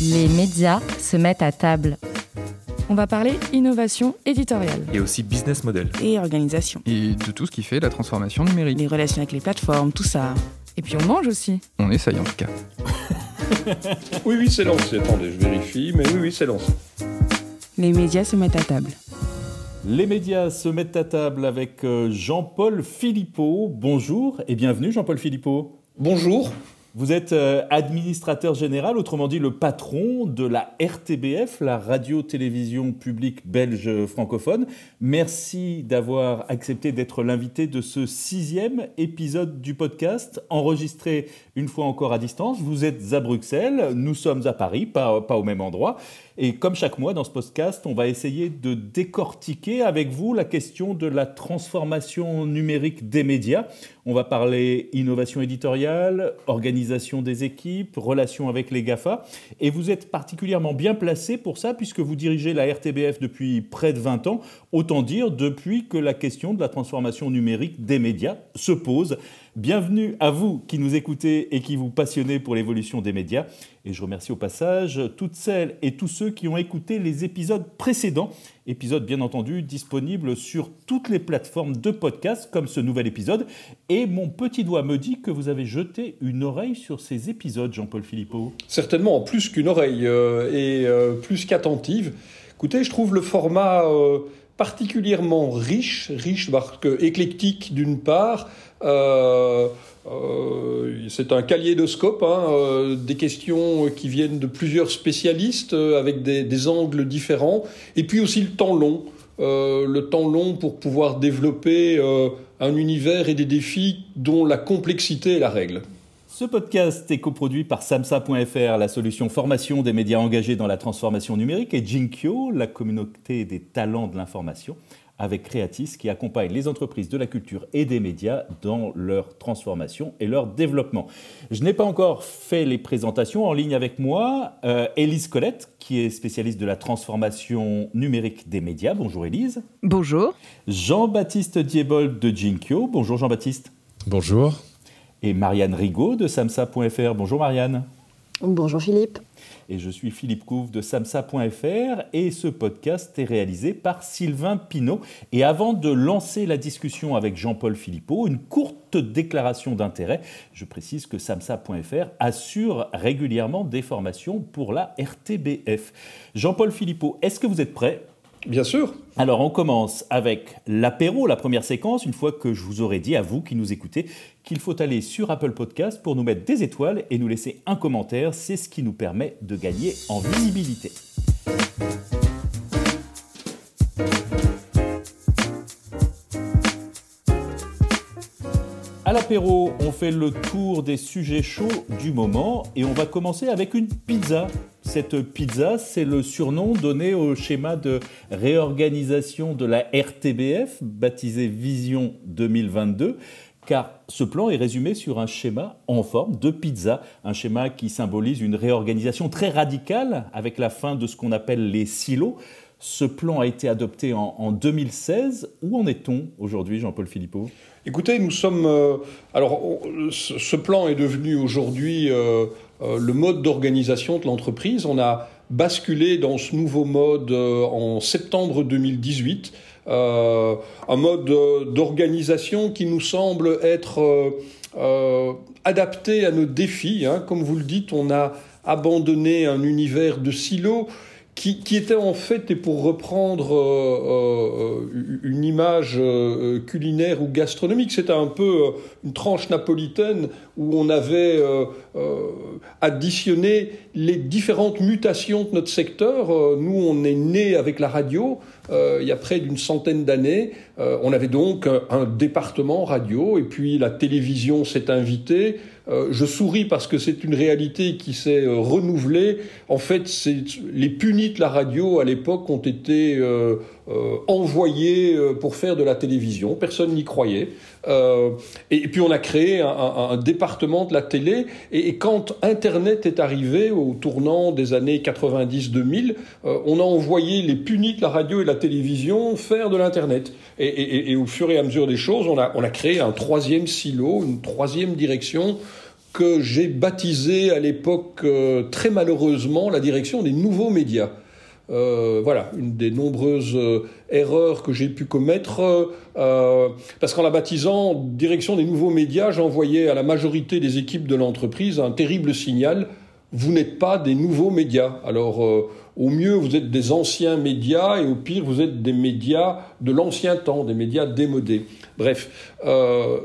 Les médias se mettent à table. On va parler innovation éditoriale. Et aussi business model. Et organisation. Et de tout ce qui fait la transformation numérique. Les relations avec les plateformes, tout ça. Et puis on mange aussi. On essaye en tout cas. oui, oui, c'est lancé. Attendez, je vérifie, mais oui, oui, c'est lancé. Les médias se mettent à table. Les médias se mettent à table avec euh, Jean-Paul Philippot. Bonjour et bienvenue Jean-Paul Philippot. Bonjour. Vous êtes euh, administrateur général, autrement dit le patron de la RTBF, la radio-télévision publique belge francophone. Merci d'avoir accepté d'être l'invité de ce sixième épisode du podcast, enregistré une fois encore à distance. Vous êtes à Bruxelles, nous sommes à Paris, pas, pas au même endroit. Et comme chaque mois dans ce podcast, on va essayer de décortiquer avec vous la question de la transformation numérique des médias. On va parler innovation éditoriale, organisation des équipes, relations avec les GAFA. Et vous êtes particulièrement bien placé pour ça puisque vous dirigez la RTBF depuis près de 20 ans, autant dire depuis que la question de la transformation numérique des médias se pose. Bienvenue à vous qui nous écoutez et qui vous passionnez pour l'évolution des médias. Et je remercie au passage toutes celles et tous ceux qui ont écouté les épisodes précédents. Épisodes bien entendu disponibles sur toutes les plateformes de podcast comme ce nouvel épisode. Et mon petit doigt me dit que vous avez jeté une oreille sur ces épisodes, Jean-Paul Philippot. Certainement, plus qu'une oreille euh, et euh, plus qu'attentive. Écoutez, je trouve le format euh, particulièrement riche, riche parce que éclectique d'une part, euh, euh, c'est un kaléidoscope, hein, euh, des questions qui viennent de plusieurs spécialistes avec des, angles différents, et puis aussi le temps long, le temps long pour pouvoir développer un univers et des défis dont la complexité est la règle. Ce podcast est coproduit par samsa.fr, la solution formation des médias engagés dans la transformation numérique, et Jinkyo, la communauté des talents de l'information avec Creatis qui accompagne les entreprises de la culture et des médias dans leur transformation et leur développement. Je n'ai pas encore fait les présentations en ligne avec moi. Euh, Élise Colette, qui est spécialiste de la transformation numérique des médias. Bonjour Élise. Bonjour. Jean-Baptiste Diebold de Jinkyo. Bonjour Jean-Baptiste. Bonjour. Et Marianne Rigaud de samsa.fr. Bonjour Marianne. Bonjour Philippe et je suis Philippe Couve de samsa.fr et ce podcast est réalisé par Sylvain Pinault. Et avant de lancer la discussion avec Jean-Paul Philippot, une courte déclaration d'intérêt. Je précise que samsa.fr assure régulièrement des formations pour la RTBF. Jean-Paul Philippot, est-ce que vous êtes prêt? Bien sûr. Alors on commence avec l'apéro, la première séquence, une fois que je vous aurai dit à vous qui nous écoutez qu'il faut aller sur Apple Podcast pour nous mettre des étoiles et nous laisser un commentaire, c'est ce qui nous permet de gagner en visibilité. À l'apéro, on fait le tour des sujets chauds du moment et on va commencer avec une pizza. Cette pizza, c'est le surnom donné au schéma de réorganisation de la RTBF, baptisé Vision 2022 car ce plan est résumé sur un schéma en forme de pizza, un schéma qui symbolise une réorganisation très radicale avec la fin de ce qu'on appelle les silos. Ce plan a été adopté en, 2016. Où en est-on aujourd'hui, Jean-Paul Philippot? Écoutez, nous sommes. Euh, alors, ce plan est devenu aujourd'hui euh, euh, le mode d'organisation de l'entreprise. On a basculé dans ce nouveau mode en septembre 2018. un mode d'organisation qui nous semble être adapté à nos défis. Hein. Comme vous le dites, on a abandonné un univers de silos qui, était en fait, et pour reprendre euh, euh, une image euh, culinaire ou gastronomique, c'était un peu une tranche napolitaine où on avait additionné les différentes mutations de notre secteur. nous, on est né avec la radio il y a près d'une centaine d'années. on avait donc un département radio, et puis la télévision s'est invitée. Euh, je souris parce que c'est une réalité qui s'est euh, renouvelée. En fait, les punis de la radio à l'époque ont été euh, envoyés pour faire de la télévision. Personne n'y croyait. et, puis on a créé un, département de la télé. Et, quand Internet est arrivé au tournant des années 90-2000, on a envoyé les punis de la radio et de la télévision faire de l'Internet. Et, au fur et à mesure des choses, on a, on a créé un troisième silo, une troisième direction que j'ai baptisé à l'époque euh, très malheureusement la direction des nouveaux médias. Euh, voilà, une des nombreuses euh, erreurs que j'ai pu commettre, parce qu'en la baptisant direction des nouveaux médias, j'envoyais à la majorité des équipes de l'entreprise un terrible signal, vous n'êtes pas des nouveaux médias. Alors, au mieux, vous êtes des anciens médias, et au pire, vous êtes des médias de l'ancien temps, des médias démodés. Bref,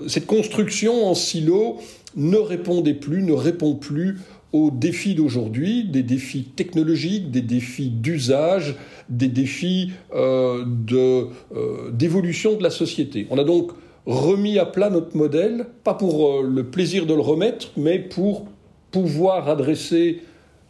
cette construction en silo, ne répondait plus, ne répond plus aux défis d'aujourd'hui, des défis technologiques, des défis d'usage, des défis euh, euh, d'évolution de, la société. On a donc remis à plat notre modèle, pas pour euh, le plaisir de le remettre, mais pour pouvoir adresser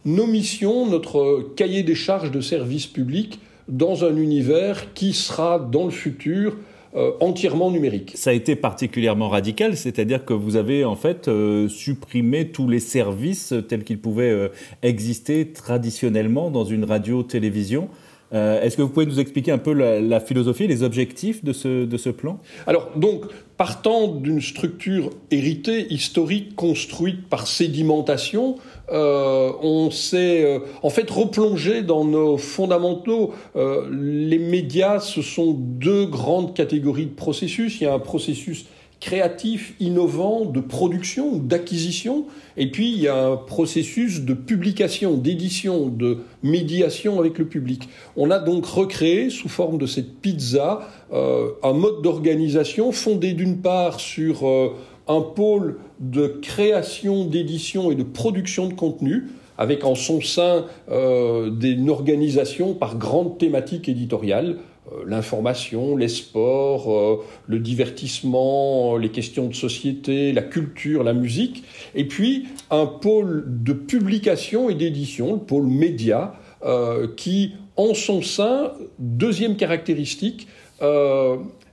nos missions, notre cahier des charges de service public dans un univers qui sera dans le futur euh, entièrement numérique. Ça a été particulièrement radical, c'est-à-dire que vous avez en fait euh, supprimé tous les services tels qu'ils pouvaient euh, exister traditionnellement dans une radio-télévision. Est-ce que vous pouvez nous expliquer un peu la, philosophie, les objectifs de ce, plan? Alors, donc, partant d'une structure héritée, historique, construite par sédimentation, euh, on s'est euh, en fait replongé dans nos fondamentaux. Euh, les médias, ce sont deux grandes catégories de processus. Il y a un processus créatif, innovant, de production, d'acquisition, et puis il y a un processus de publication, d'édition, de médiation avec le public. On a donc recréé, sous forme de cette pizza, un mode d'organisation fondé d'une part sur un pôle de création, d'édition et de production de contenu, avec en son sein euh, une organisation par grandes thématiques éditoriales, euh, l'information, les sports, euh, le divertissement, les questions de société, la culture, la musique, et puis un pôle de publication et d'édition, le pôle média, qui en son sein, deuxième caractéristique,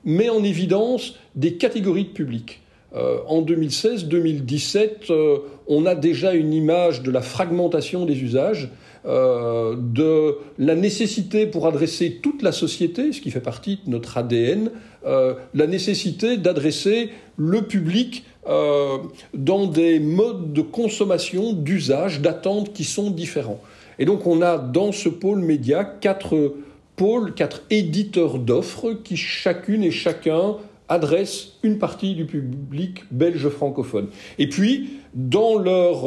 met en évidence des catégories de publics. Euh, en 2016-2017, euh, on a déjà une image de la fragmentation des usages, euh, de la nécessité pour adresser toute la société, ce qui fait partie de notre ADN, la nécessité d'adresser le public dans des modes de consommation, d'usage, d'attente qui sont différents. Et donc on a dans ce pôle média quatre pôles, quatre éditeurs d'offres qui chacune et chacun adressent une partie du public belge francophone. Et puis, dans leur,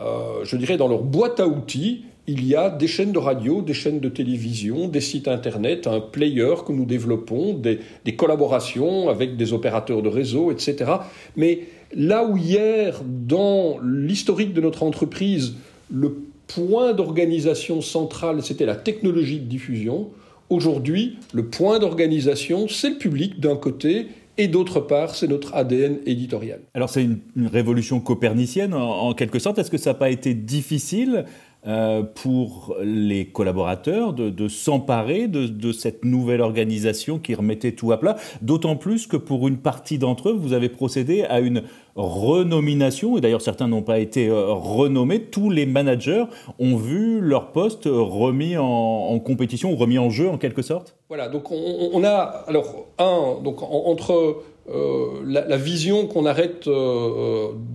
euh, je dirais, dans leur boîte à outils, il y a des chaînes de radio, des chaînes de télévision, des sites internet, un player que nous développons, des, des collaborations avec des opérateurs de réseau, etc. Mais là où hier, dans l'historique de notre entreprise, le point d'organisation central, c'était la technologie de diffusion, Aujourd'hui, le point d'organisation, c'est le public d'un côté et d'autre part, c'est notre ADN éditorial. Alors c'est une, révolution copernicienne en, quelque sorte. Est-ce que ça n'a pas été difficile euh, pour les collaborateurs de, s'emparer de, cette nouvelle organisation qui remettait tout à plat, d'autant plus que pour une partie d'entre eux, vous avez procédé à une renomination, et d'ailleurs certains n'ont pas été euh, renommés, tous les managers ont vu leur poste remis en, compétition ou remis en jeu en quelque sorte? Voilà, donc on, a, alors un, donc entre euh, la, vision qu'on arrête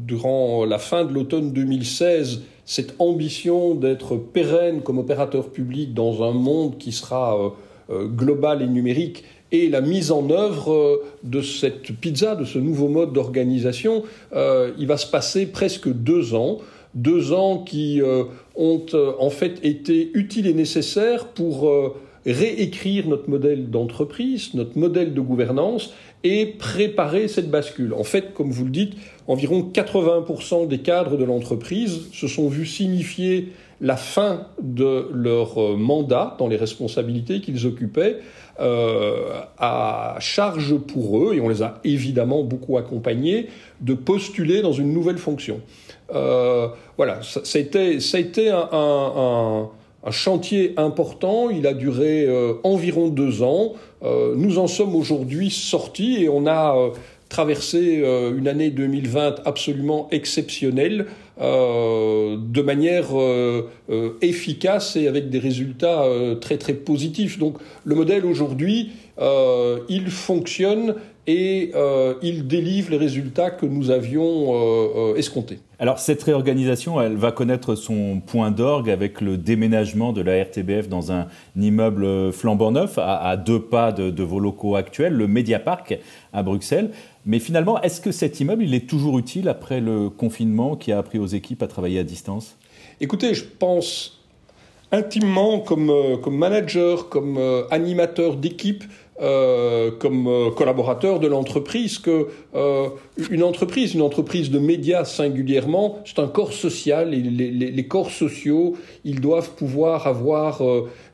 durant la fin de l'automne 2016, cette ambition d'être pérenne comme opérateur public dans un monde qui sera euh, euh, global et numérique et la mise en œuvre euh, de cette pizza, de ce nouveau mode d'organisation, il va se passer presque deux ans. Deux ans qui ont en fait été utiles et nécessaires pour réécrire notre modèle d'entreprise, notre modèle de gouvernance et préparer cette bascule. En fait, comme vous le dites, environ 80% des cadres de l'entreprise se sont vus signifier la fin de leur euh, mandat dans les responsabilités qu'ils occupaient euh, à charge pour eux, et on les a évidemment beaucoup accompagnés, de postuler dans une nouvelle fonction. Euh, voilà, ça, a été, ça a été un, chantier important. Il a duré environ deux ans. nous en sommes aujourd'hui sortis et on a traversé une année 2020 absolument exceptionnelle de manière efficace et avec des résultats très très positifs. Donc le modèle aujourd'hui, il fonctionne et euh, il délivre les résultats que nous avions euh, euh, escomptés. Alors cette réorganisation, elle va connaître son point d'orgue avec le déménagement de la RTBF dans un immeuble flambant neuf à, deux pas de, vos locaux actuels, le Mediapark à Bruxelles. Mais finalement, est-ce que cet immeuble, il est toujours utile après le confinement qui a appris aux équipes à travailler à distance? Écoutez, je pense intimement comme, comme manager, comme animateur d'équipe, euh, comme euh, collaborateur de l'entreprise que euh, une entreprise, une entreprise de médias singulièrement, c'est un corps social et les, les, les, corps sociaux, ils doivent pouvoir avoir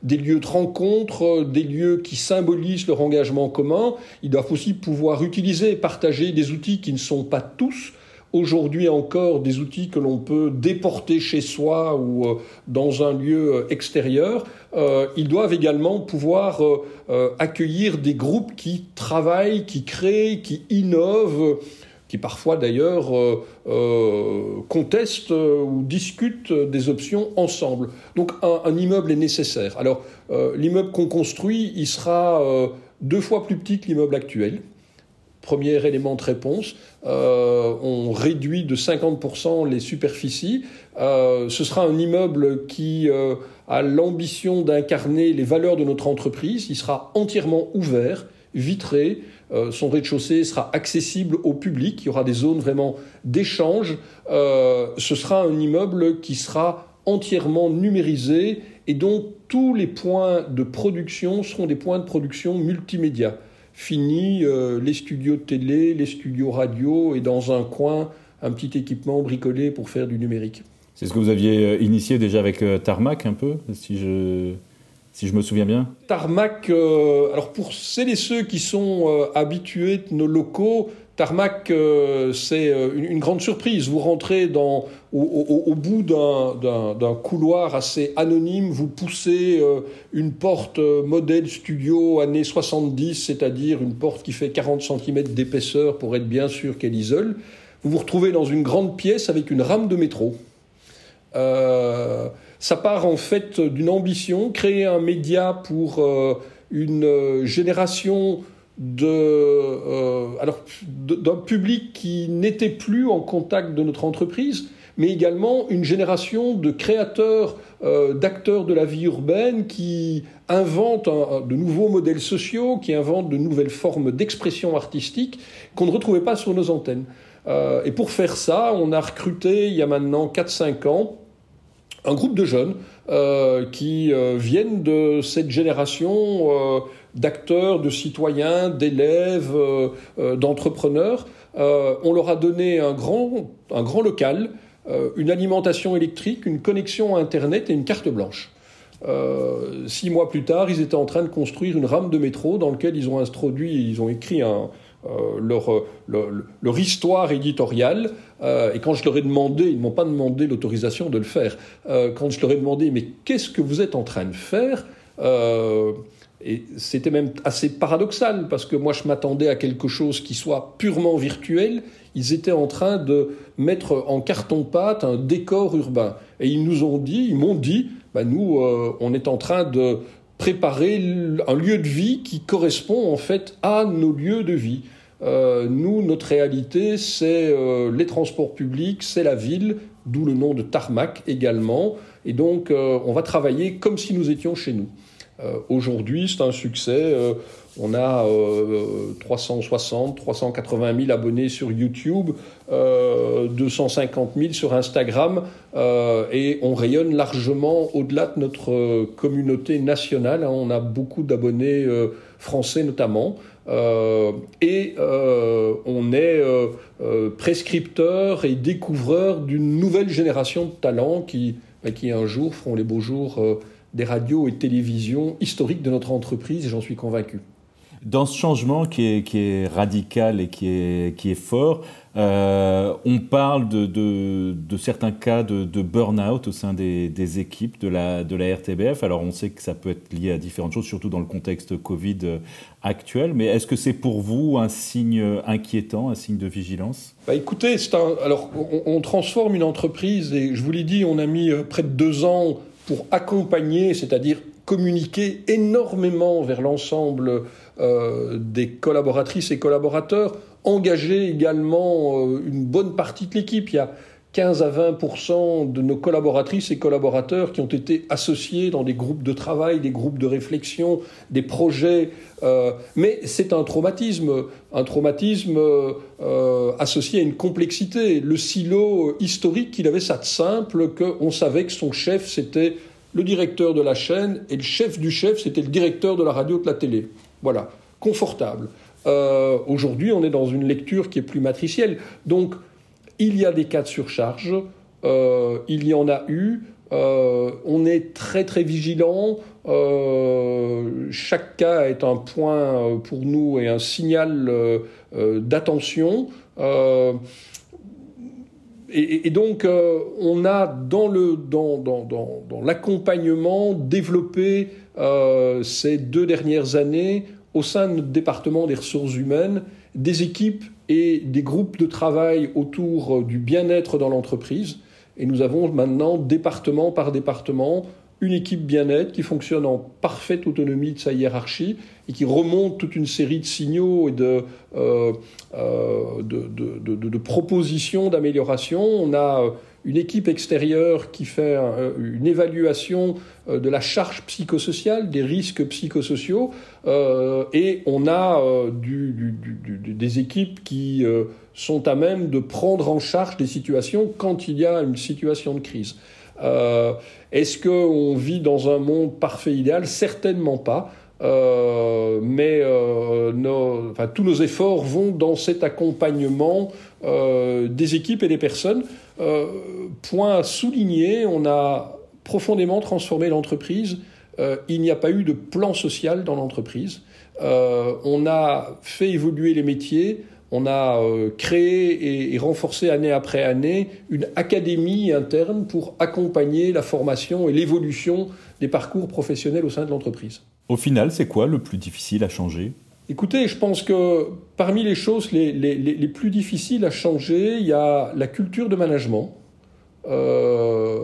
des lieux de rencontre, des lieux qui symbolisent leur engagement commun. Ils doivent aussi pouvoir utiliser partager des outils qui ne sont pas tous aujourd'hui encore des outils que l'on peut déporter chez soi ou euh, dans un lieu euh, extérieur, euh, ils doivent également pouvoir accueillir des groupes qui travaillent, qui créent, qui innovent, qui parfois d'ailleurs contestent ou discutent des options ensemble. Donc un, immeuble est nécessaire. Alors l'immeuble qu'on construit, il sera deux fois plus petit que l'immeuble actuel. Premier élément de réponse, euh, on réduit de 50% les superficies. Euh, ce sera un immeuble qui euh, a l'ambition d'incarner les valeurs de notre entreprise. Il sera entièrement ouvert, vitré. son rez-de-chaussée sera accessible au public. Il y aura des zones vraiment d'échange. ce sera un immeuble qui sera entièrement numérisé et dont tous les points de production seront des points de production multimédia fini euh, les studios de télé, les studios radio et dans un coin un petit équipement bricolé pour faire du numérique. C'est ce que vous aviez euh, initié déjà avec euh, Tarmac un peu, si je, si je me souviens bien Tarmac, alors pour celles et ceux qui sont habitués de nos locaux, Tarmac, euh, c'est euh, une, grande surprise. Vous rentrez au, bout d'un couloir assez anonyme, vous poussez euh, une porte modèle studio années 70, c'est-à-dire une porte qui fait 40 cm d'épaisseur pour être bien sûr qu'elle isole. Vous vous retrouvez dans une grande pièce avec une rame de métro. ça part en fait d'une ambition, créer un média pour une génération de, euh, alors, d'un public qui n'était plus en contact de notre entreprise, mais également une génération de créateurs, euh, d'acteurs de la vie urbaine qui inventent de nouveaux modèles sociaux, qui inventent de nouvelles formes d'expression artistique qu'on ne retrouvait pas sur nos antennes. Euh, et pour faire ça, on a recruté il y a maintenant 4-5 ans un groupe de jeunes euh, qui euh, viennent de cette génération euh, d'acteurs, de citoyens, d'élèves, d'entrepreneurs. on leur a donné un grand, un grand local, une alimentation électrique, une connexion à Internet et une carte blanche. six mois plus tard, ils étaient en train de construire une rame de métro dans laquelle ils ont introduit, ils ont écrit euh, leur, histoire éditoriale. Euh, et quand je leur ai demandé, ils ne m'ont pas demandé l'autorisation de le faire, euh, quand je leur ai demandé, mais qu'est-ce que vous êtes en train de faire? Et c'était même assez paradoxal parce que moi je m'attendais à quelque chose qui soit purement virtuel. Ils étaient en train de mettre en carton-pâte un décor urbain. Et ils nous ont dit, ils m'ont dit, bah nous, on est en train de préparer un lieu de vie qui correspond en fait à nos lieux de vie. Euh, nous, notre réalité, c'est euh, les transports publics, c'est la ville, d'où le nom de tarmac également. Et donc, euh, on va travailler comme si nous étions chez nous. Aujourd'hui, c'est un succès. on a 360, 380 000 abonnés sur YouTube, 250 000 sur Instagram, et on rayonne largement au-delà de notre communauté nationale. Hein. On a beaucoup d'abonnés français notamment. Euh, et euh, on est euh, prescripteur et découvreur d'une nouvelle génération de talents qui, bah, qui un jour feront les beaux jours des radios et télévisions historiques de notre entreprise, et j'en suis convaincu. Dans ce changement qui est, qui est radical et qui est, qui est fort, euh, on parle de, de, certains cas de, de burn-out au sein des, des, équipes de la, de la RTBF. Alors on sait que ça peut être lié à différentes choses, surtout dans le contexte Covid euh, actuel, mais est-ce que c'est pour vous un signe inquiétant, un signe de vigilance? Bah Écoutez, un, alors on, on, transforme une entreprise et je vous l'ai dit, on a mis euh, près de deux ans pour accompagner, c'est-à-dire communiquer énormément vers l'ensemble euh, des collaboratrices et collaborateurs, engager également euh, une bonne partie de l'équipe. 15 à 20 de nos collaboratrices et collaborateurs qui ont été associés dans des groupes de travail, des groupes de réflexion, des projets. Euh, mais c'est un traumatisme, un traumatisme associé à une complexité. Le silo historique, il avait ça de simple qu'on savait que son chef, c'était le directeur de la chaîne, et le chef du chef, c'était le directeur de la radio de la télé. Voilà, confortable. Euh, aujourd'hui, on est dans une lecture qui est plus matricielle. Donc, il y a des cas de surcharge, euh, il y en a eu. Euh, on est très très vigilant. chaque cas est un point pour nous et un signal d'attention. Et, donc, euh, on a dans, le, dans, dans, dans, l'accompagnement développé euh, ces deux dernières années au sein de notre département des ressources humaines des équipes et des groupes de travail autour du bien-être dans l'entreprise. Et nous avons maintenant, département par département, une équipe bien-être qui fonctionne en parfaite autonomie de sa hiérarchie et qui remonte toute une série de signaux et de, euh, euh, de, propositions d'amélioration. On a euh, une équipe extérieure qui fait une évaluation de la charge psychosociale, des risques psychosociaux, et on a des équipes qui sont à même de prendre en charge des situations quand il y a une situation de crise. Euh, est-ce qu'on vit dans un monde parfait idéal? Certainement pas. Euh, mais euh, tous nos efforts vont dans cet accompagnement des équipes et des personnes. Point à souligner, on a profondément transformé l'entreprise. il n'y a pas eu de plan social dans l'entreprise. on a fait évoluer les métiers on a euh, créé et, renforcé année après année une académie interne pour accompagner la formation et l'évolution des parcours professionnels au sein de l'entreprise. Au final, c'est quoi le plus difficile à changer? Écoutez, je pense que parmi les choses les, plus difficiles à changer, il y a la culture de management. Euh,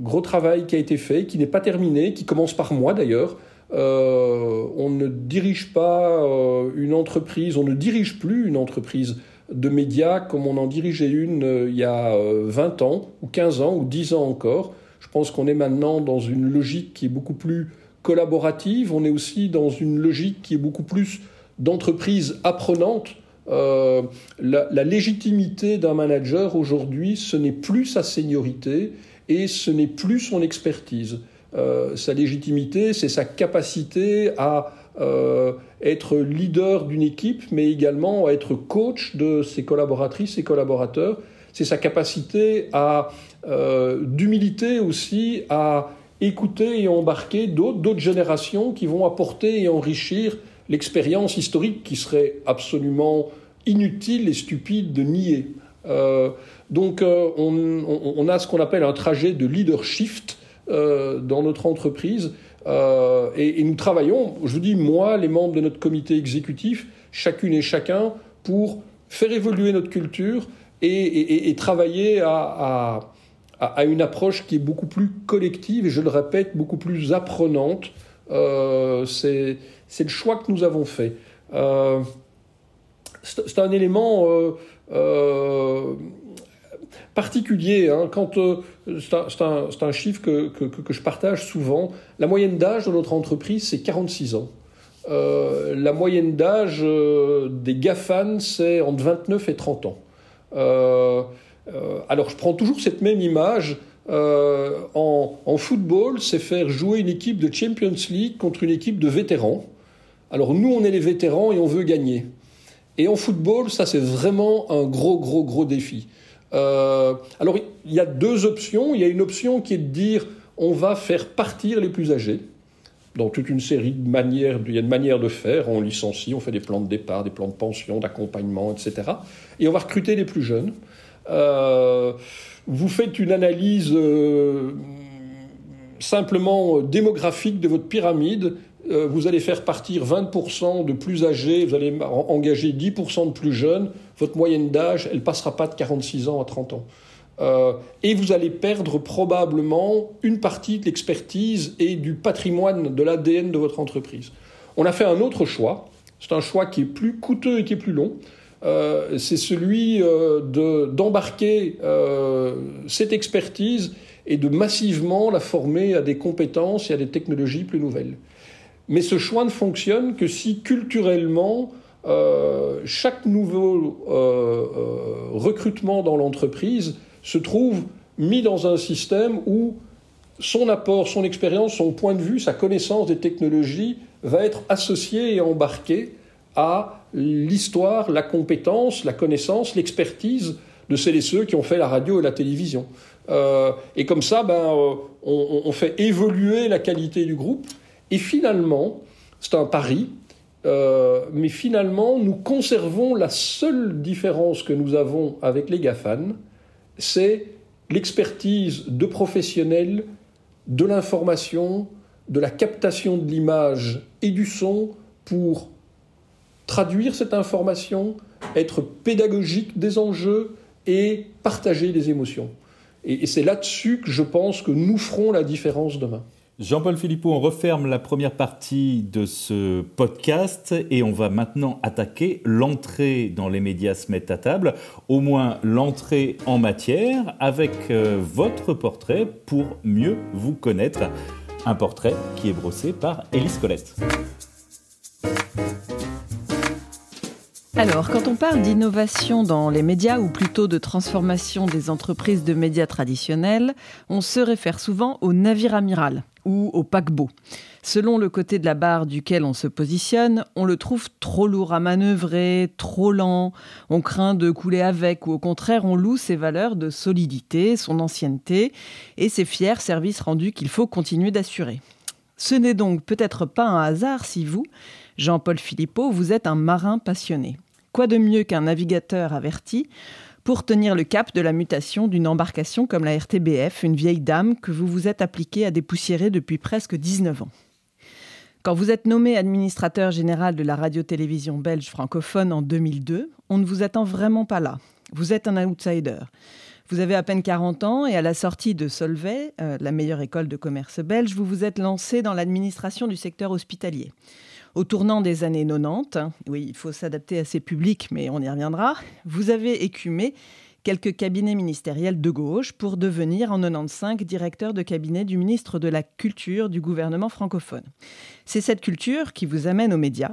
gros travail qui a été fait, qui n'est pas terminé, qui commence par moi d'ailleurs, euh, on ne dirige pas euh, une entreprise, on ne dirige plus une entreprise de médias comme on en dirigeait une il y a 20 ans, ou 15 ans, ou 10 ans encore. Je pense qu'on est maintenant dans une logique qui est beaucoup plus collaborative, on est aussi dans une logique qui est beaucoup plus d'entreprise apprenante. la, légitimité d'un manager aujourd'hui, ce n'est plus sa seniorité et ce n'est plus son expertise. Euh, sa légitimité, c'est sa capacité à euh, être leader d'une équipe, mais également à être coach de ses collaboratrices et collaborateurs. C'est sa capacité à euh, d'humilité aussi à écouter et embarquer d'autres générations qui vont apporter et enrichir l'expérience historique qui serait absolument inutile et stupide de nier. donc on, on, a ce qu'on appelle un trajet de leadership euh, dans notre entreprise. Euh, et, nous travaillons, je vous dis, moi, les membres de notre comité exécutif, chacune et chacun, pour faire évoluer notre culture et, travailler à, une approche qui est beaucoup plus collective et, je le répète, beaucoup plus apprenante. Euh, c'est le choix que nous avons fait. c'est un élément particulier. Hein, euh, c'est un, un, chiffre que, que, que, je partage souvent. La moyenne d'âge de notre entreprise, c'est 46 ans. Euh, la moyenne d'âge euh, des GAFAN, c'est entre 29 et 30 ans. Alors, je prends toujours cette même image. En, en, football, c'est faire jouer une équipe de Champions League contre une équipe de vétérans. Alors, nous, on est les vétérans et on veut gagner. Et en football, ça, c'est vraiment un gros, gros, gros défi. Euh, alors, il y a deux options. Il y a une option qui est de dire on va faire partir les plus âgés. dans toute une série de manières. Il y a une manière de faire. On licencie, on fait des plans de départ, des plans de pension, d'accompagnement, etc. Et on va recruter les plus jeunes. Euh, vous faites une analyse euh, simplement démographique de votre pyramide. Euh, vous allez faire partir 20% de plus âgés, vous allez engager 10% de plus jeunes. Votre moyenne d'âge, elle passera pas de 46 ans à 30 ans. Euh, et vous allez perdre probablement une partie de l'expertise et du patrimoine de l'ADN de votre entreprise. On a fait un autre choix. C'est un choix qui est plus coûteux et qui est plus long. Euh, c'est celui euh, d'embarquer cette expertise et de massivement la former à des compétences et à des technologies plus nouvelles. Mais ce choix ne fonctionne que si culturellement, chaque nouveau recrutement dans l'entreprise se trouve mis dans un système où son apport, son expérience, son point de vue, sa connaissance des technologies va être associé et embarqué à l'histoire, la compétence, la connaissance, l'expertise de celles et ceux qui ont fait la radio et la télévision. Euh, et comme ça, ben, euh, on, fait évoluer la qualité du groupe. Et finalement, c'est un pari, euh, mais finalement, nous conservons la seule différence que nous avons avec les GAFAN, c'est l'expertise de professionnels de l'information, de la captation de l'image et du son pour traduire cette information, être pédagogique des enjeux et partager les émotions. Et, c'est là-dessus que je pense que nous ferons la différence demain. Jean-Paul Philippot, on referme la première partie de ce podcast et on va maintenant attaquer l'entrée dans les médias se mettent à table, au moins l'entrée en matière, avec euh, votre portrait pour mieux vous connaître. Un portrait qui est brossé par Élise Colette. Alors, quand on parle d'innovation dans les médias, ou plutôt de transformation des entreprises de médias traditionnels, on se réfère souvent au navire amiral ou au paquebot. Selon le côté de la barre duquel on se positionne, on le trouve trop lourd à manœuvrer, trop lent, on craint de couler avec, ou au contraire, on loue ses valeurs de solidité, son ancienneté et ses fiers services rendus qu'il faut continuer d'assurer. Ce n'est donc peut-être pas un hasard si vous, Jean-Paul Philippot, vous êtes un marin passionné. Quoi de mieux qu'un navigateur averti pour tenir le cap de la mutation d'une embarcation comme la RTBF, une vieille dame que vous vous êtes appliqué à dépoussiérer depuis presque 19 ans Quand vous êtes nommé administrateur général de la radio-télévision belge francophone en 2002, on ne vous attend vraiment pas là. Vous êtes un outsider. Vous avez à peine 40 ans et à la sortie de Solvay, euh, la meilleure école de commerce belge, vous vous êtes lancé dans l'administration du secteur hospitalier. Au tournant des années 90, oui, il faut s'adapter à ces publics, mais on y reviendra, vous avez écumé quelques cabinets ministériels de gauche pour devenir en 95 directeur de cabinet du ministre de la Culture du gouvernement francophone. C'est cette culture qui vous amène aux médias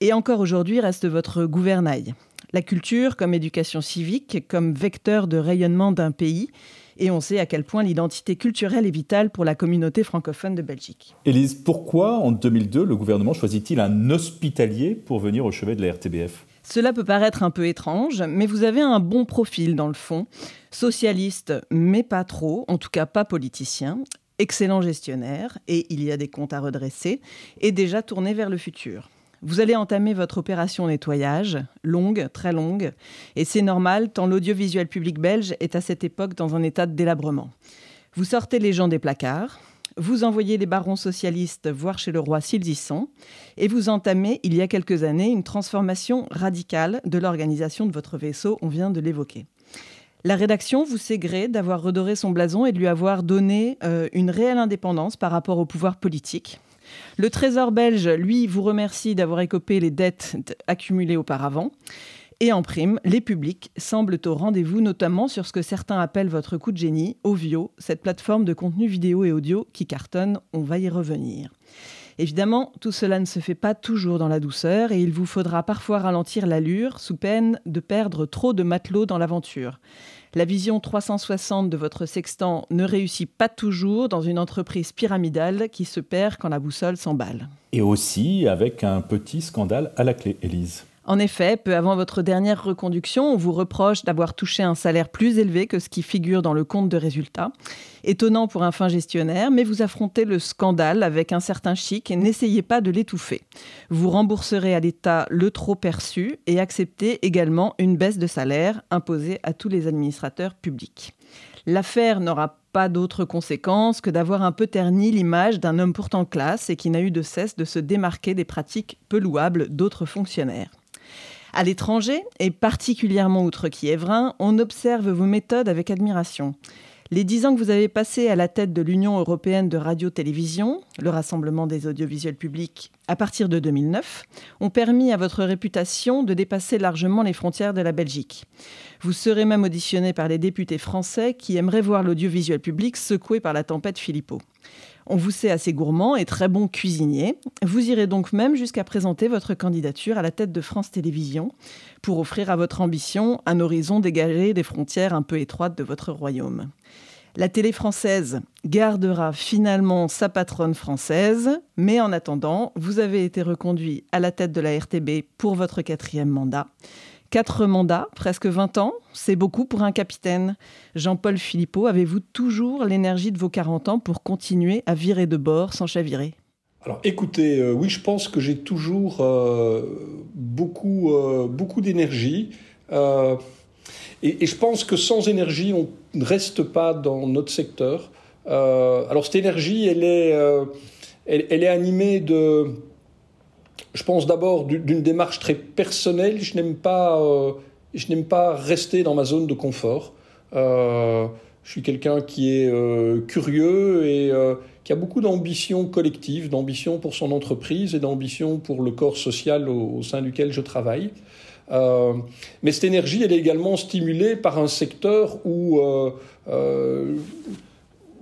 et encore aujourd'hui reste votre gouvernail. La culture comme éducation civique, comme vecteur de rayonnement d'un pays et on sait à quel point l'identité culturelle est vitale pour la communauté francophone de Belgique. Élise, pourquoi en 2002 le gouvernement choisit-il un hospitalier pour venir au chevet de la RTBF cela peut paraître un peu étrange, mais vous avez un bon profil dans le fond. Socialiste, mais pas trop, en tout cas pas politicien, excellent gestionnaire, et il y a des comptes à redresser, et déjà tourné vers le futur. Vous allez entamer votre opération nettoyage, longue, très longue, et c'est normal tant l'audiovisuel public belge est à cette époque dans un état de délabrement. Vous sortez les gens des placards, vous envoyez les barons socialistes voir chez le roi s'ils y sont, et vous entamez, il y a quelques années, une transformation radicale de l'organisation de votre vaisseau, on vient de l'évoquer. La rédaction vous sait gré d'avoir redoré son blason et de lui avoir donné euh, une réelle indépendance par rapport au pouvoir politique. Le Trésor belge, lui, vous remercie d'avoir écopé les dettes accumulées auparavant. Et en prime, les publics semblent au rendez-vous, notamment sur ce que certains appellent votre coup de génie, Ovio, cette plateforme de contenu vidéo et audio qui cartonne. On va y revenir. Évidemment, tout cela ne se fait pas toujours dans la douceur et il vous faudra parfois ralentir l'allure sous peine de perdre trop de matelots dans l'aventure. La vision 360 de votre sextant ne réussit pas toujours dans une entreprise pyramidale qui se perd quand la boussole s'emballe. Et aussi avec un petit scandale à la clé, Élise. En effet, peu avant votre dernière reconduction, on vous reproche d'avoir touché un salaire plus élevé que ce qui figure dans le compte de résultat. Étonnant pour un fin gestionnaire, mais vous affrontez le scandale avec un certain chic et n'essayez pas de l'étouffer. Vous rembourserez à l'État le trop perçu et acceptez également une baisse de salaire imposée à tous les administrateurs publics. L'affaire n'aura pas d'autre conséquence que d'avoir un peu terni l'image d'un homme pourtant classe et qui n'a eu de cesse de se démarquer des pratiques peu louables d'autres fonctionnaires. À l'étranger, et particulièrement outre-Kiévrin, on observe vos méthodes avec admiration. Les dix ans que vous avez passés à la tête de l'Union européenne de radio-télévision, le rassemblement des audiovisuels publics, à partir de 2009, ont permis à votre réputation de dépasser largement les frontières de la Belgique. Vous serez même auditionné par les députés français qui aimeraient voir l'audiovisuel public secoué par la tempête Philippot. On vous sait assez gourmand et très bon cuisinier. Vous irez donc même jusqu'à présenter votre candidature à la tête de France Télévisions pour offrir à votre ambition un horizon dégagé des frontières un peu étroites de votre royaume. La télé française gardera finalement sa patronne française, mais en attendant, vous avez été reconduit à la tête de la RTB pour votre quatrième mandat. Quatre mandats, presque 20 ans, c'est beaucoup pour un capitaine. Jean-Paul Philippot, avez-vous toujours l'énergie de vos 40 ans pour continuer à virer de bord sans chavirer? Alors écoutez, euh, oui, je pense que j'ai toujours euh, beaucoup, euh, beaucoup d'énergie. Et, je pense que sans énergie, on ne reste pas dans notre secteur. alors cette énergie, elle est, elle est animée de, je pense d'abord d'une démarche très personnelle. Je n'aime pas, euh, je n'aime pas rester dans ma zone de confort. Euh, je suis quelqu'un qui est euh, curieux et qui a beaucoup d'ambition collective, d'ambition pour son entreprise et d'ambition pour le corps social au, sein duquel je travaille. mais cette énergie, elle est également stimulée par un secteur où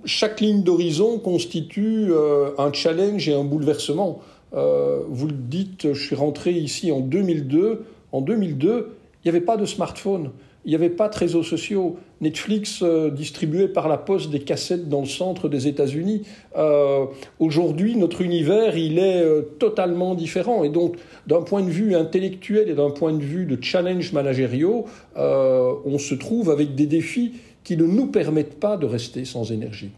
chaque ligne d'horizon constitue un challenge et un bouleversement. Euh, vous le dites, je suis rentré ici en 2002. En 2002, il n'y avait pas de smartphone, il n'y avait pas de réseaux sociaux. Netflix euh, distribuait par la poste des cassettes dans le centre des États-Unis. Euh, aujourd'hui, notre univers, il est totalement différent. Et donc, d'un point de vue intellectuel et d'un point de vue de challenge managériaux, on se trouve avec des défis qui ne nous permettent pas de rester sans énergie.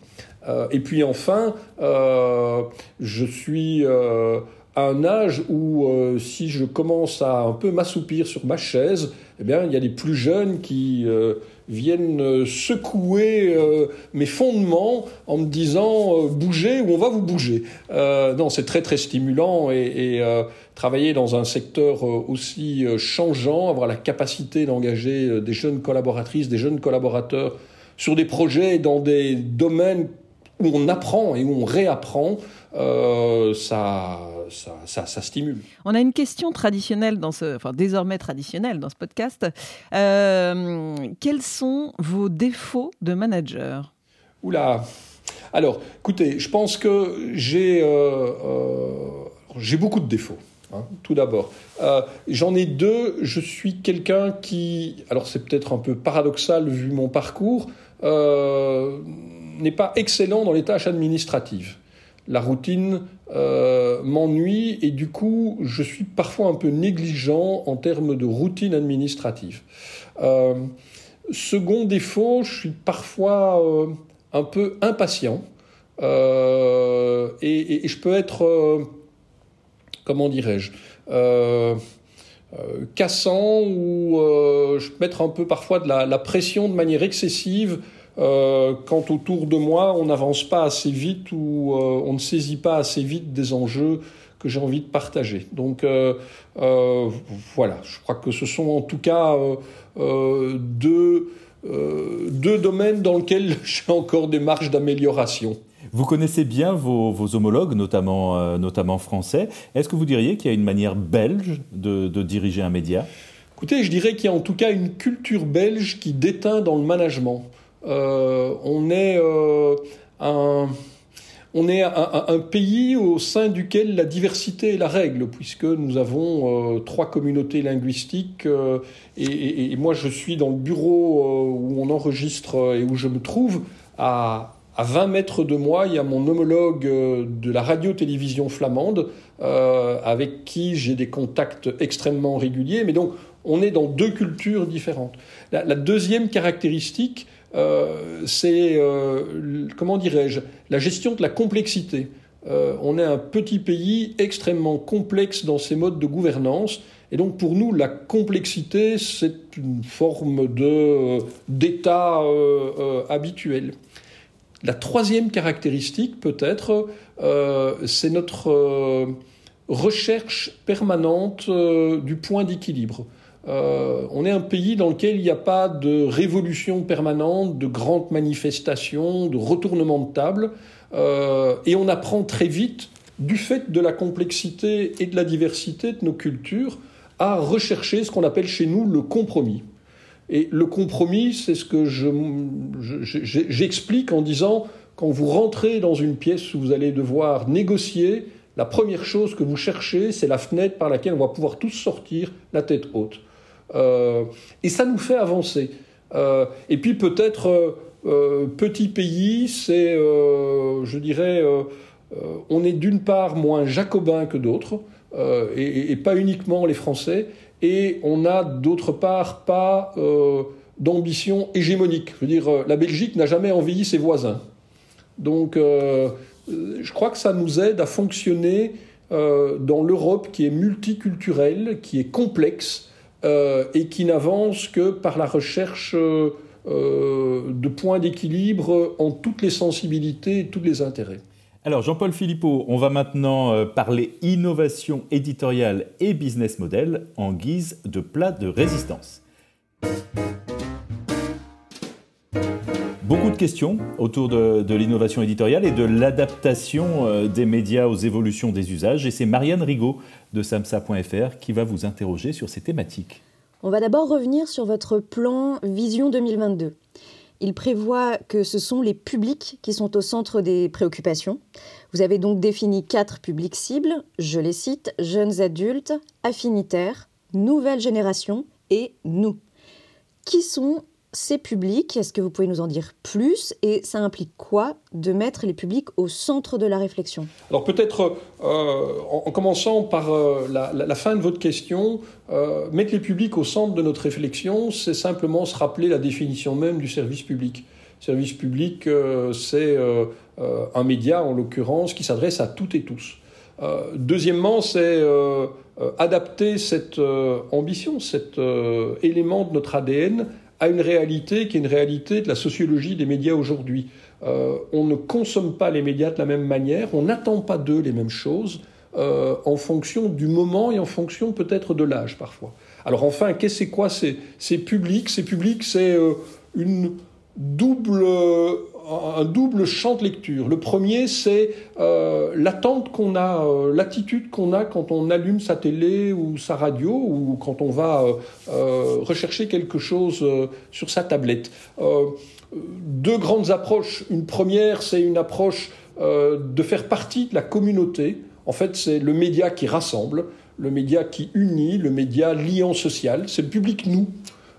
Euh, et puis enfin, euh, je suis euh, à un âge où si je commence à un peu m'assoupir sur ma chaise, eh bien, il y a les plus jeunes qui viennent secouer mes fondements en me disant bougez ou on va vous bouger. non, c'est très très stimulant et, et travailler dans un secteur aussi changeant, avoir la capacité d'engager des jeunes collaboratrices, des jeunes collaborateurs sur des projets dans des domaines où on apprend et où on réapprend, euh, ça, ça, ça, stimule. On a une question traditionnelle, dans ce, enfin désormais traditionnelle dans ce podcast. Euh, quels sont vos défauts de manager? Oula Alors, écoutez, je pense que j'ai euh, j'ai beaucoup de défauts. Hein, tout d'abord. J'en ai deux. Je suis quelqu'un qui, alors c'est peut-être un peu paradoxal vu mon parcours, n'est pas excellent dans les tâches administratives. La routine euh, m'ennuie et du coup, je suis parfois un peu négligent en termes de routine administrative. Euh, second défaut, je suis parfois euh, un peu impatient et, je peux être, comment dirais-je, cassant ou je peux mettre un peu parfois de la pression de manière excessive euh, quand autour de moi, on n'avance pas assez vite ou euh, on ne saisit pas assez vite des enjeux que j'ai envie de partager. Donc euh, voilà, je crois que ce sont en tout cas deux, deux domaines dans lesquels j'ai encore des marges d'amélioration. Vous connaissez bien vos, vos homologues, notamment, notamment français. Est-ce que vous diriez qu'il y a une manière belge de, de diriger un média? Écoutez, je dirais qu'il y a en tout cas une culture belge qui déteint dans le management. Euh, on est euh, un pays au sein duquel la diversité est la règle, puisque nous avons euh, trois communautés linguistiques, et, moi je suis dans le bureau où on enregistre et où je me trouve à, à 20 mètres de moi, il y a mon homologue de la radio-télévision flamande, avec qui j'ai des contacts extrêmement réguliers. Mais donc, on est dans deux cultures différentes. La, deuxième caractéristique, c'est, comment dirais-je, la gestion de la complexité. on est un petit pays extrêmement complexe dans ses modes de gouvernance et donc pour nous, la complexité, c'est une forme d'état euh, euh, habituel. La troisième caractéristique, peut-être, euh, c'est notre recherche permanente du point d'équilibre. On est un pays dans lequel il n'y a pas de révolution permanente, de grandes manifestations, de retournement de table, et on apprend très vite, du fait de la complexité et de la diversité de nos cultures, à rechercher ce qu'on appelle chez nous le compromis. Et le compromis, c'est ce que j'explique en disant, quand vous rentrez dans une pièce où vous allez devoir négocier, la première chose que vous cherchez, c'est la fenêtre par laquelle on va pouvoir tous sortir la tête haute. Euh, et ça nous fait avancer. Euh, et puis peut-être, euh, petit pays, c'est, je dirais, on est d'une part moins jacobin que d'autres. Et, pas uniquement les Français. Et on n'a d'autre part pas d'ambition hégémonique. Je veux dire, la Belgique n'a jamais envahi ses voisins. Donc, je crois que ça nous aide à fonctionner dans l'Europe qui est multiculturelle, qui est complexe et qui n'avance que par la recherche de points d'équilibre en toutes les sensibilités et tous les intérêts. Alors Jean-Paul Philippot, on va maintenant euh, parler innovation éditoriale et business model en guise de plat de résistance. Beaucoup de questions autour de, l'innovation éditoriale et de l'adaptation euh, des médias aux évolutions des usages. Et c'est Marianne Rigaud de samsa.fr qui va vous interroger sur ces thématiques. On va d'abord revenir sur votre plan Vision 2022. Il prévoit que ce sont les publics qui sont au centre des préoccupations. Vous avez donc défini quatre publics cibles, je les cite, jeunes adultes, affinitaires, nouvelle génération et nous. Qui sont ces publics Est-ce que vous pouvez nous en dire plus Et ça implique quoi de mettre les publics au centre de la réflexion? Alors peut-être, euh, en, commençant par euh, la, fin de votre question, euh, mettre les publics au centre de notre réflexion, c'est simplement se rappeler la définition même du service public. Service public, c'est un média, en l'occurrence, qui s'adresse à toutes et tous. deuxièmement, c'est adapter cette ambition, cet élément de notre ADN à une réalité qui est une réalité de la sociologie des médias aujourd'hui. Euh, on ne consomme pas les médias de la même manière, on n'attend pas d'eux les mêmes choses euh, en fonction du moment et en fonction peut-être de l'âge parfois. Alors enfin, qu'est-ce c'est quoi? Ces, ces publics Ces publics, c'est euh, une double un double champ de lecture. Le premier, c'est euh, l'attente qu'on a, euh, l'attitude qu'on a quand on allume sa télé ou sa radio ou quand on va euh, rechercher quelque chose sur sa tablette. deux grandes approches. Une première, c'est une approche de faire partie de la communauté. En fait, c'est le média qui rassemble, le média qui unit, le média liant social. C'est le public nous.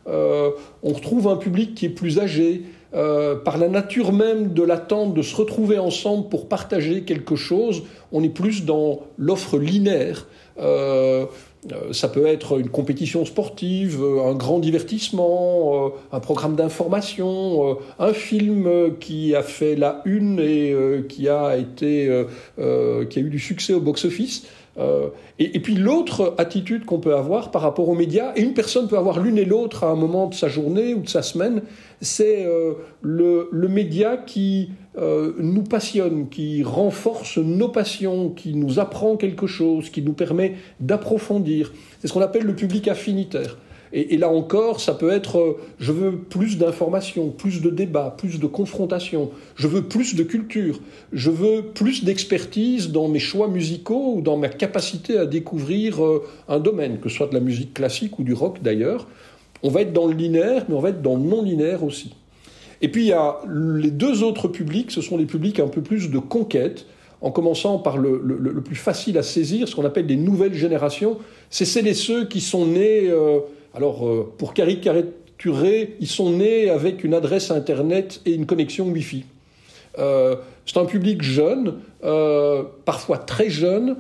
on retrouve un public qui est plus âgé, euh, par la nature même de l'attente de se retrouver ensemble pour partager quelque chose, on est plus dans l'offre linéaire. Euh, euh, ça peut être une compétition sportive, un grand divertissement, un programme d'information, un film qui a fait la une et qui a été, qui a eu du succès au box-office. Euh, et, puis l'autre attitude qu'on peut avoir par rapport aux médias, et une personne peut avoir l'une et l'autre à un moment de sa journée ou de sa semaine, c'est euh, le, média qui euh, nous passionne, qui renforce nos passions, qui nous apprend quelque chose, qui nous permet d'approfondir. C'est ce qu'on appelle le public affinitaire. Et, là encore, ça peut être euh, je veux plus d'informations, plus de débats, plus de confrontations, je veux plus de culture, je veux plus d'expertise dans mes choix musicaux ou dans ma capacité à découvrir euh, un domaine, que ce soit de la musique classique ou du rock d'ailleurs. On va être dans le linéaire, mais on va être dans le non-linéaire aussi. Et puis il y a les deux autres publics, ce sont les publics un peu plus de conquête, en commençant par le, plus facile à saisir, ce qu'on appelle des nouvelles générations. C'est celles et ceux qui sont nés. Euh, alors, euh, pour caricaturer, ils sont nés avec une adresse Internet et une connexion Wi-Fi. c'est un public jeune, parfois très jeune,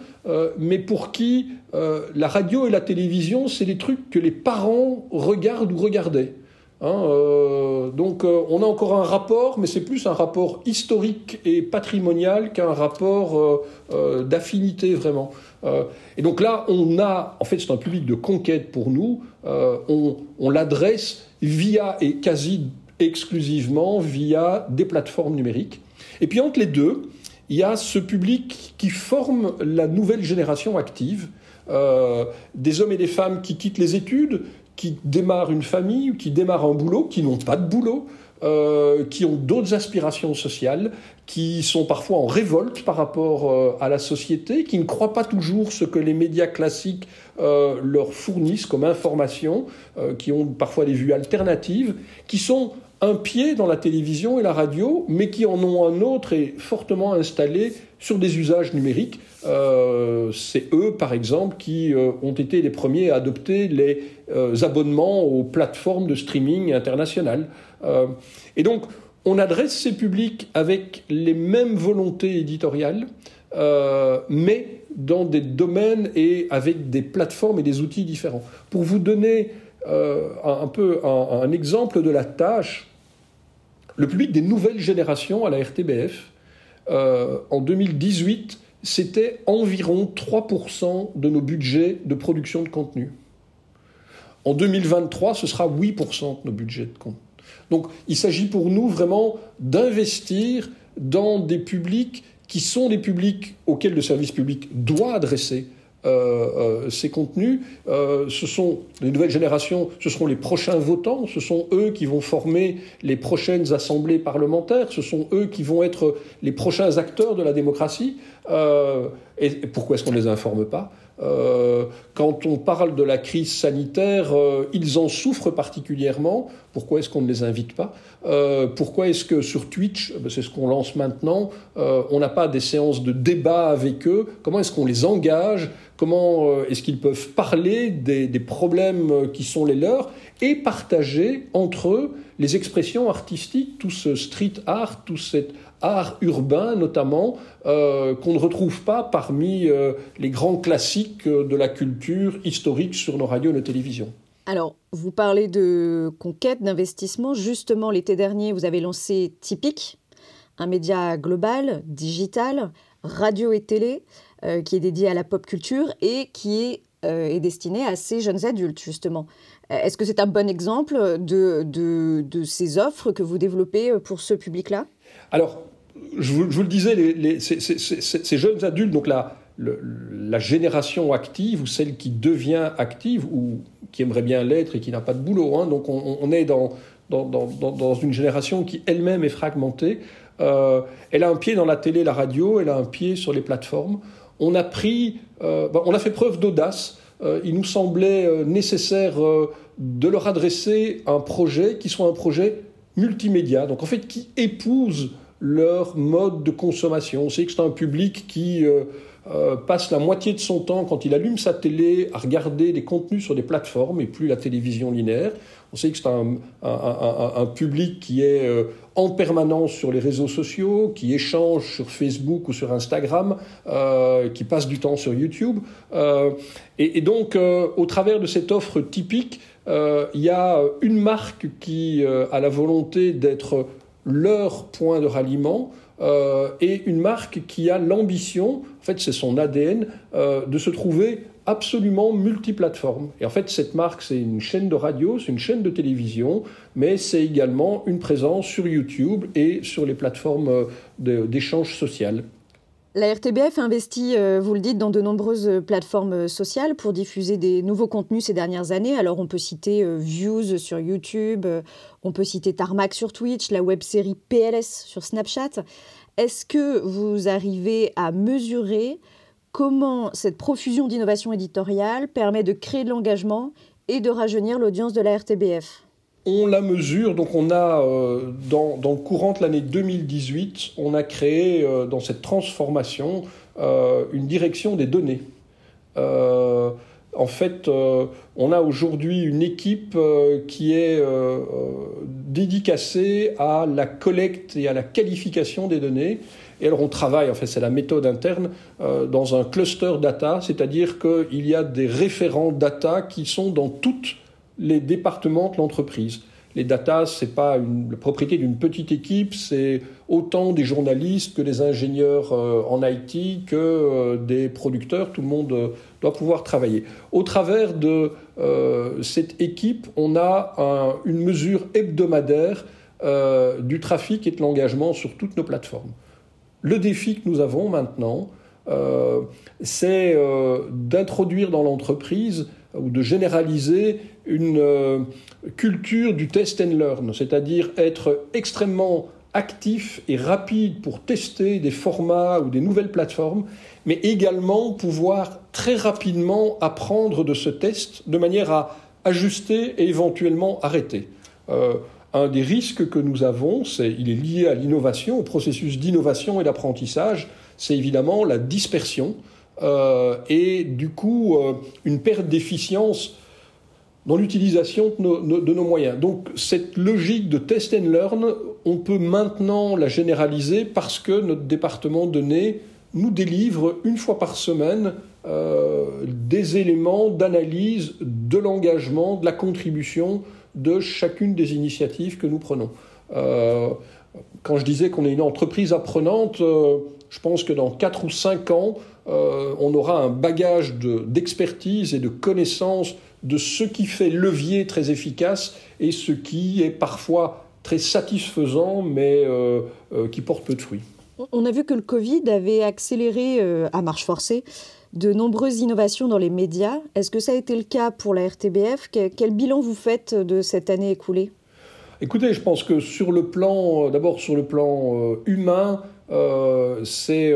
mais pour qui la radio et la télévision, c'est des trucs que les parents regardent ou regardaient. Hein, euh, donc euh, on a encore un rapport, mais c'est plus un rapport historique et patrimonial qu'un rapport euh, d'affinité vraiment. et donc là, on a, en fait, c'est un public de conquête pour nous. on, l'adresse via et quasi exclusivement via des plateformes numériques. Et puis entre les deux, il y a ce public qui forme la nouvelle génération active. Des hommes et des femmes qui quittent les études, qui démarrent une famille, qui démarrent un boulot, qui n'ont pas de boulot, euh, qui ont d'autres aspirations sociales, qui sont parfois en révolte par rapport euh, à la société, qui ne croient pas toujours ce que les médias classiques euh, leur fournissent comme information, qui ont parfois des vues alternatives, qui sont un pied dans la télévision et la radio, mais qui en ont un autre et fortement installé sur des usages numériques. Euh, c'est eux, par exemple, qui euh, ont été les premiers à adopter les euh, abonnements aux plateformes de streaming internationales. et donc, on adresse ces publics avec les mêmes volontés éditoriales, mais dans des domaines et avec des plateformes et des outils différents. Pour vous donner un, peu un, un exemple de la tâche, le public des nouvelles générations à la RTBF, euh, en 2018, c'était environ 3% de nos budgets de production de contenu. En 2023, ce sera 8% de nos budgets de contenu. Donc il s'agit pour nous vraiment d'investir dans des publics qui sont des publics auxquels le service public doit adresser euh, euh, ces contenus. Euh, ce sont les nouvelles générations, ce seront les prochains votants, ce sont eux qui vont former les prochaines assemblées parlementaires, ce sont eux qui vont être les prochains acteurs de la démocratie. et pourquoi est-ce qu'on ne les informe pas? Euh, quand on parle de la crise sanitaire, euh, ils en souffrent particulièrement. Pourquoi est-ce qu'on ne les invite pas? Euh, Pourquoi est-ce que sur Twitch, ben, c'est ce qu'on lance maintenant, on n'a pas des séances de débat avec eux? Comment est-ce qu'on les engage? Comment est-ce qu'ils peuvent parler des, des, problèmes qui sont les leurs et partager entre eux les expressions artistiques, tout ce street art, tout cet art urbain notamment, euh, qu'on ne retrouve pas parmi euh, les grands classiques euh, de la culture historique sur nos radios et nos télévisions. Alors, vous parlez de conquête, d'investissement. Justement, l'été dernier, vous avez lancé Typique, un média global, digital, radio et télé, qui est dédié à la pop culture et qui est, est destiné à ces jeunes adultes, justement. Est-ce que c'est un bon exemple de, de, de, ces offres que vous développez pour ce public-là? Alors, je vous, le disais, ces, jeunes adultes, donc la, génération active ou celle qui devient active ou qui aimerait bien l'être et qui n'a pas de boulot, hein, donc on, est dans, dans, dans, dans, une génération qui elle-même est fragmentée. Euh, elle a un pied dans la télé, la radio, elle a un pied sur les plateformes. On a pris, euh, on a fait preuve d'audace. Euh, il nous semblait nécessaire de leur adresser un projet qui soit un projet multimédia, donc en fait qui épouse leur mode de consommation. On sait que c'est un public qui euh, euh, passe la moitié de son temps quand il allume sa télé à regarder des contenus sur des plateformes et plus la télévision linéaire. On sait que c'est un, un, public qui est euh, en permanence sur les réseaux sociaux, qui échange sur Facebook ou sur Instagram, qui passe du temps sur YouTube. Et, et, donc, au travers de cette offre typique, il y a une marque qui a la volonté d'être leur point de ralliement euh, et une marque qui a l'ambition, en fait c'est son ADN, euh, de se trouver absolument multiplateforme. Et en fait cette marque c'est une chaîne de radio, c'est une chaîne de télévision, mais c'est également une présence sur YouTube et sur les plateformes euh, d'échange social. La RTBF investit, euh, vous le dites, dans de nombreuses plateformes sociales pour diffuser des nouveaux contenus ces dernières années. Alors on peut citer euh, Views sur YouTube, euh, on peut citer Tarmac sur Twitch, la web-série PLS sur Snapchat. Est-ce que vous arrivez à mesurer comment cette profusion d'innovation éditoriale permet de créer de l'engagement et de rajeunir l'audience de la RTBF on la mesure, donc on a, euh, dans, le courant de l'année 2018, on a créé euh, dans cette transformation euh, une direction des données. en fait, on a aujourd'hui une équipe qui est dédicacée à la collecte et à la qualification des données. Et alors on travaille, en fait c'est la méthode interne, dans un cluster data, c'est-à-dire qu'il y a des référents data qui sont dans tous les départements de l'entreprise. Les data, ce n'est pas la propriété d'une petite équipe, c'est autant des journalistes que des ingénieurs euh, en IT, que euh, des producteurs, tout le monde doit pouvoir travailler. Au travers de cette équipe, on a une mesure hebdomadaire du trafic et de l'engagement sur toutes nos plateformes. Le défi que nous avons maintenant, euh, c'est euh, d'introduire dans l'entreprise ou de généraliser une euh, culture du test and learn, c'est-à-dire être extrêmement actif et rapide pour tester des formats ou des nouvelles plateformes, mais également pouvoir très rapidement apprendre de ce test de manière à ajuster et éventuellement arrêter. Un des risques que nous avons, c'est, il est lié à l'innovation, au processus d'innovation et d'apprentissage, c'est évidemment la dispersion euh, et du coup euh, une perte d'efficience dans l'utilisation de, nos, moyens. Donc cette logique de test and learn, on peut maintenant la généraliser parce que notre département de données nous délivre une fois par semaine euh, des éléments d'analyse de l'engagement, de la contribution de chacune des initiatives que nous prenons. Euh, quand je disais qu'on est une entreprise apprenante, euh, je pense que dans 4 ou 5 ans, on aura un bagage d'expertise et de connaissances de ce qui fait levier très efficace et ce qui est parfois très satisfaisant mais qui porte peu de fruits. On a vu que le Covid avait accéléré à marche forcée de nombreuses innovations dans les médias. Est-ce que ça a été le cas pour la RTBF Quel bilan vous faites de cette année écoulée? Écoutez, je pense que sur le plan, euh, d'abord sur le plan euh, humain, euh, c'est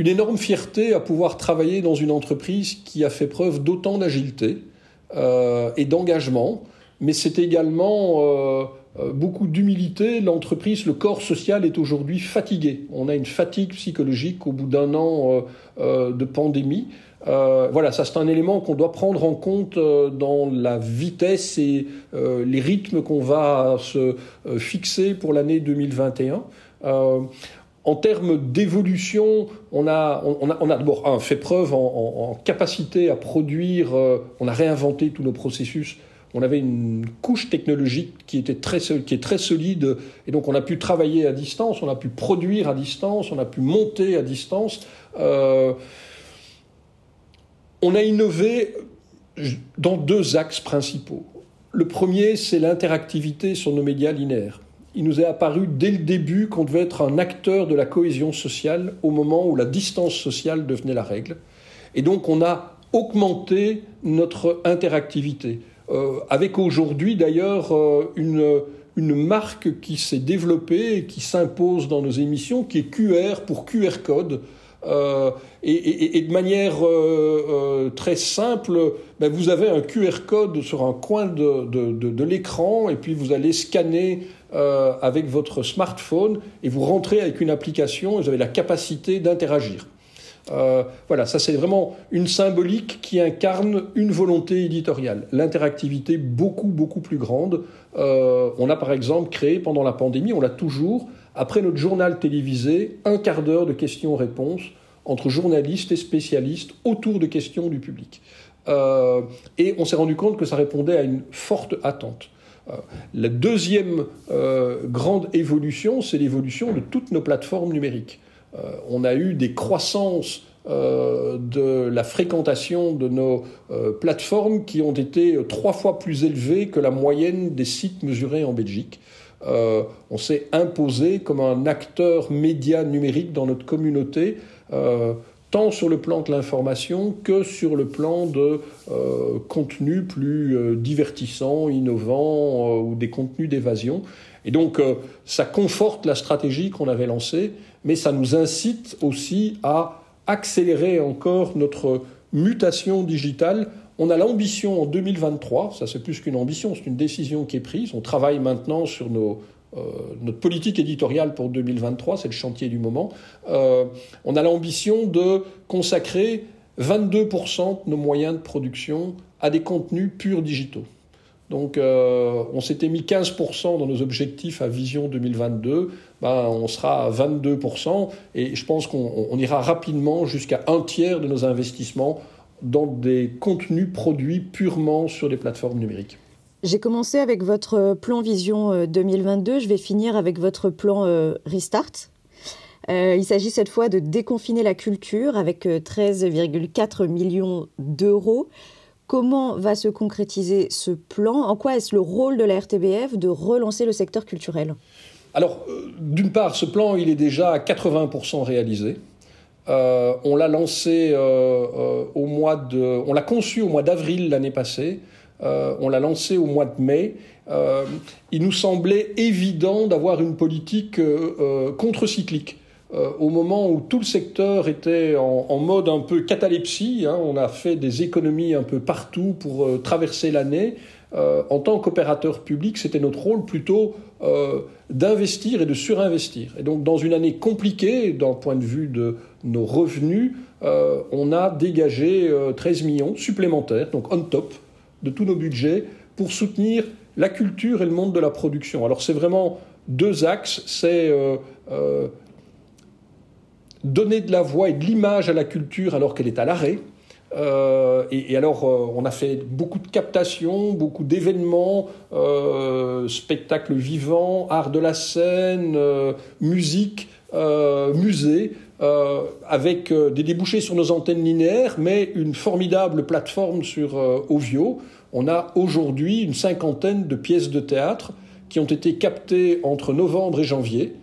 une énorme fierté à pouvoir travailler dans une entreprise qui a fait preuve d'autant d'agilité et d'engagement, mais c'est également euh, beaucoup d'humilité. L'entreprise, le corps social est aujourd'hui fatigué. On a une fatigue psychologique au bout d'un an euh, euh, de pandémie. voilà, ça c'est un élément qu'on doit prendre en compte dans la vitesse et les rythmes qu'on va se fixer pour l'année 2021. En termes d'évolution, on a, on a, on a d'abord fait preuve en, capacité à produire, on a réinventé tous nos processus on avait une couche technologique qui, était très, qui est très solide, et donc on a pu travailler à distance, on a pu produire à distance, on a pu monter à distance. Euh, on a innové dans deux axes principaux. Le premier, c'est l'interactivité sur nos médias linéaires. Il nous est apparu dès le début qu'on devait être un acteur de la cohésion sociale au moment où la distance sociale devenait la règle. Et donc on a augmenté notre interactivité. Euh, avec aujourd'hui d'ailleurs euh, une, une marque qui s'est développée et qui s'impose dans nos émissions, qui est QR pour QR code. Euh, et, de manière très simple, ben vous avez un QR code sur un coin de, de, de, l'écran et puis vous allez scanner avec votre smartphone et vous rentrez avec une application et vous avez la capacité d'interagir. Euh, voilà, ça c'est vraiment une symbolique qui incarne une volonté éditoriale, l'interactivité beaucoup beaucoup plus grande. Euh, on a par exemple créé pendant la pandémie, on l'a toujours, après notre journal télévisé, un quart d'heure de questions-réponses entre journalistes et spécialistes autour de questions du public. Euh, et on s'est rendu compte que ça répondait à une forte attente. la deuxième grande évolution, c'est l'évolution de toutes nos plateformes numériques. Euh, on a eu des croissances euh, de la fréquentation de nos euh, plateformes qui ont été trois fois plus élevées que la moyenne des sites mesurés en Belgique. On s'est imposé comme un acteur média numérique dans notre communauté, tant sur le plan de l'information que sur le plan de contenus plus divertissants, innovants ou des contenus d'évasion. Et donc, ça conforte la stratégie qu'on avait lancée mais ça nous incite aussi à accélérer encore notre mutation digitale. On a l'ambition en 2023, ça c'est plus qu'une ambition, c'est une décision qui est prise. On travaille maintenant sur euh, notre politique éditoriale pour 2023, c'est le chantier du moment. Euh, on a l'ambition de consacrer 22% de nos moyens de production à des contenus purs digitaux. Donc on s'était mis 15% dans nos objectifs à Vision 2022, ben, on sera à 22%, et je pense qu'on ira rapidement jusqu'à un tiers de nos investissements dans des contenus produits purement sur les plateformes numériques. J'ai commencé avec votre plan Vision 2022, je vais finir avec votre plan Restart. Euh, il s'agit cette fois de déconfiner la culture avec 13,4 euh, millions d'euros. Comment va se concrétiser ce plan? En quoi est-ce le rôle de la RTBF de relancer le secteur culturel? Alors, euh, d'une part, ce plan, il est déjà à 80% réalisé. On l'a lancé au mois de, on l'a conçu au mois d'avril l'année passée. on l'a lancé au mois de mai. il nous semblait évident d'avoir une politique contre-cyclique. Euh, au moment où tout le secteur était en, mode un peu catalepsie, hein, on a fait des économies un peu partout pour euh, traverser l'année. Euh, en tant qu'opérateur public, c'était notre rôle plutôt d'investir et de surinvestir. Et donc, dans une année compliquée, d'un point de vue de nos revenus, on a dégagé 13 millions supplémentaires, donc on top de tous nos budgets, pour soutenir la culture et le monde de la production. Alors, c'est vraiment deux axes. C'est donner de la voix et de l'image à la culture alors qu'elle est à l'arrêt. Euh, et, alors, euh, on a fait beaucoup de captations, beaucoup d'événements, euh, spectacles vivants, art de la scène, musique, musée, avec des débouchés sur nos antennes linéaires, mais une formidable plateforme sur Ovio. On a aujourd'hui une cinquantaine de pièces de théâtre qui ont été captées entre novembre et janvier.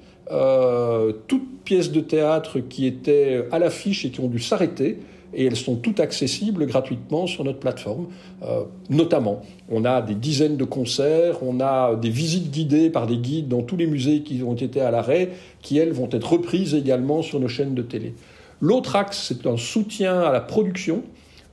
toutes pièces de théâtre qui étaient à l'affiche et qui ont dû s'arrêter. Et elles sont toutes accessibles gratuitement sur notre plateforme. Euh, notamment, on a des dizaines de concerts, on a des visites guidées par des guides dans tous les musées qui ont été à l'arrêt, qui elles vont être reprises également sur nos chaînes de télé. L'autre axe, c'est un soutien à la production.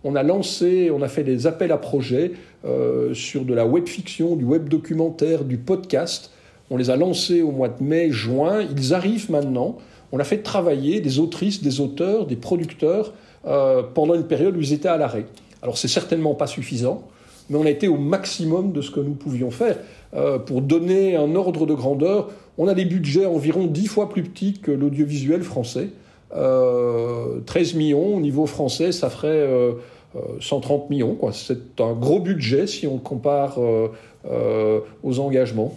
On a lancé, on a fait des appels à projets euh, sur de la web fiction, du web documentaire, du podcast. On les a lancés au mois de mai, juin. Ils arrivent maintenant on a fait travailler des autrices, des auteurs, des producteurs euh, pendant une période où ils étaient à l'arrêt. Alors c'est certainement pas suffisant, mais on a été au maximum de ce que nous pouvions faire. Euh, pour donner un ordre de grandeur, on a des budgets environ dix fois plus petits que l'audiovisuel français. 13 euh, millions au niveau français, ça ferait 130 millions. C'est un gros budget si on compare aux engagements.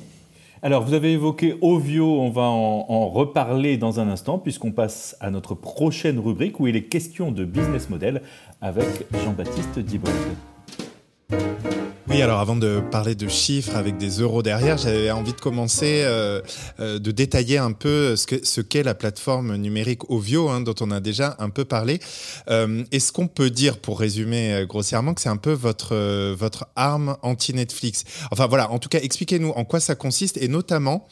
Alors, vous avez évoqué Ovio, on va en, reparler dans un instant, puisqu'on passe à notre prochaine rubrique où il est question de business model avec Jean-Baptiste Diebold. Oui, alors avant de parler de chiffres avec des euros derrière, j'avais envie de commencer euh, euh, de détailler un peu ce qu'est ce qu'est la plateforme numérique Ovio, hein, dont on a déjà un peu parlé. Euh, Est-ce qu'on peut dire, pour résumer euh, grossièrement, que c'est un peu votre, euh, votre arme anti-Netflix? Enfin voilà, en tout cas, expliquez-nous en quoi ça consiste et notamment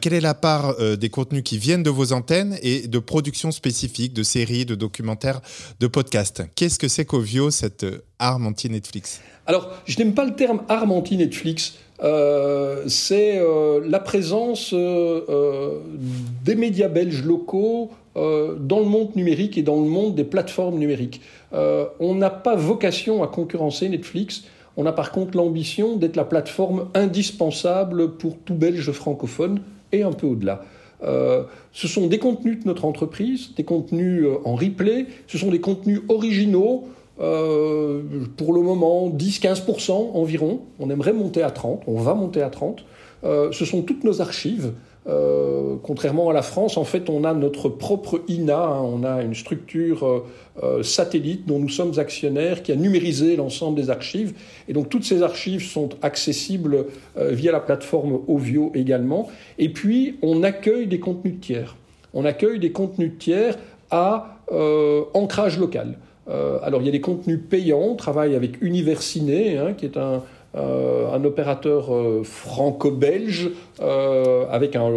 quelle est la part des contenus qui viennent de vos antennes et de productions spécifiques, de séries, de documentaires, de podcasts? Qu'est-ce que c'est qu'Ovio, cette arme anti-Netflix? Alors, je n'aime pas le terme arme anti-Netflix. Euh, c'est euh, la présence euh, des médias belges locaux dans le monde numérique et dans le monde des plateformes numériques. on n'a pas vocation à concurrencer Netflix. On a par contre l'ambition d'être la plateforme indispensable pour tout Belge francophone et un peu au-delà. ce sont des contenus de notre entreprise, des contenus en replay, ce sont des contenus originaux euh, pour le moment 10-15% environ. On aimerait monter à 30, on va monter à 30. Euh, ce sont toutes nos archives. Euh, contrairement à la France, en fait, on a notre propre INA, hein. on a une structure satellite dont nous sommes actionnaires qui a numérisé l'ensemble des archives. Et donc toutes ces archives sont accessibles via la plateforme Ovio également. Et puis, on accueille des contenus tiers. On accueille des contenus tiers à ancrage local. Euh, alors il y a des contenus payants, on travaille avec Universiné, hein, qui est un, euh, opérateur euh, franco-belge avec un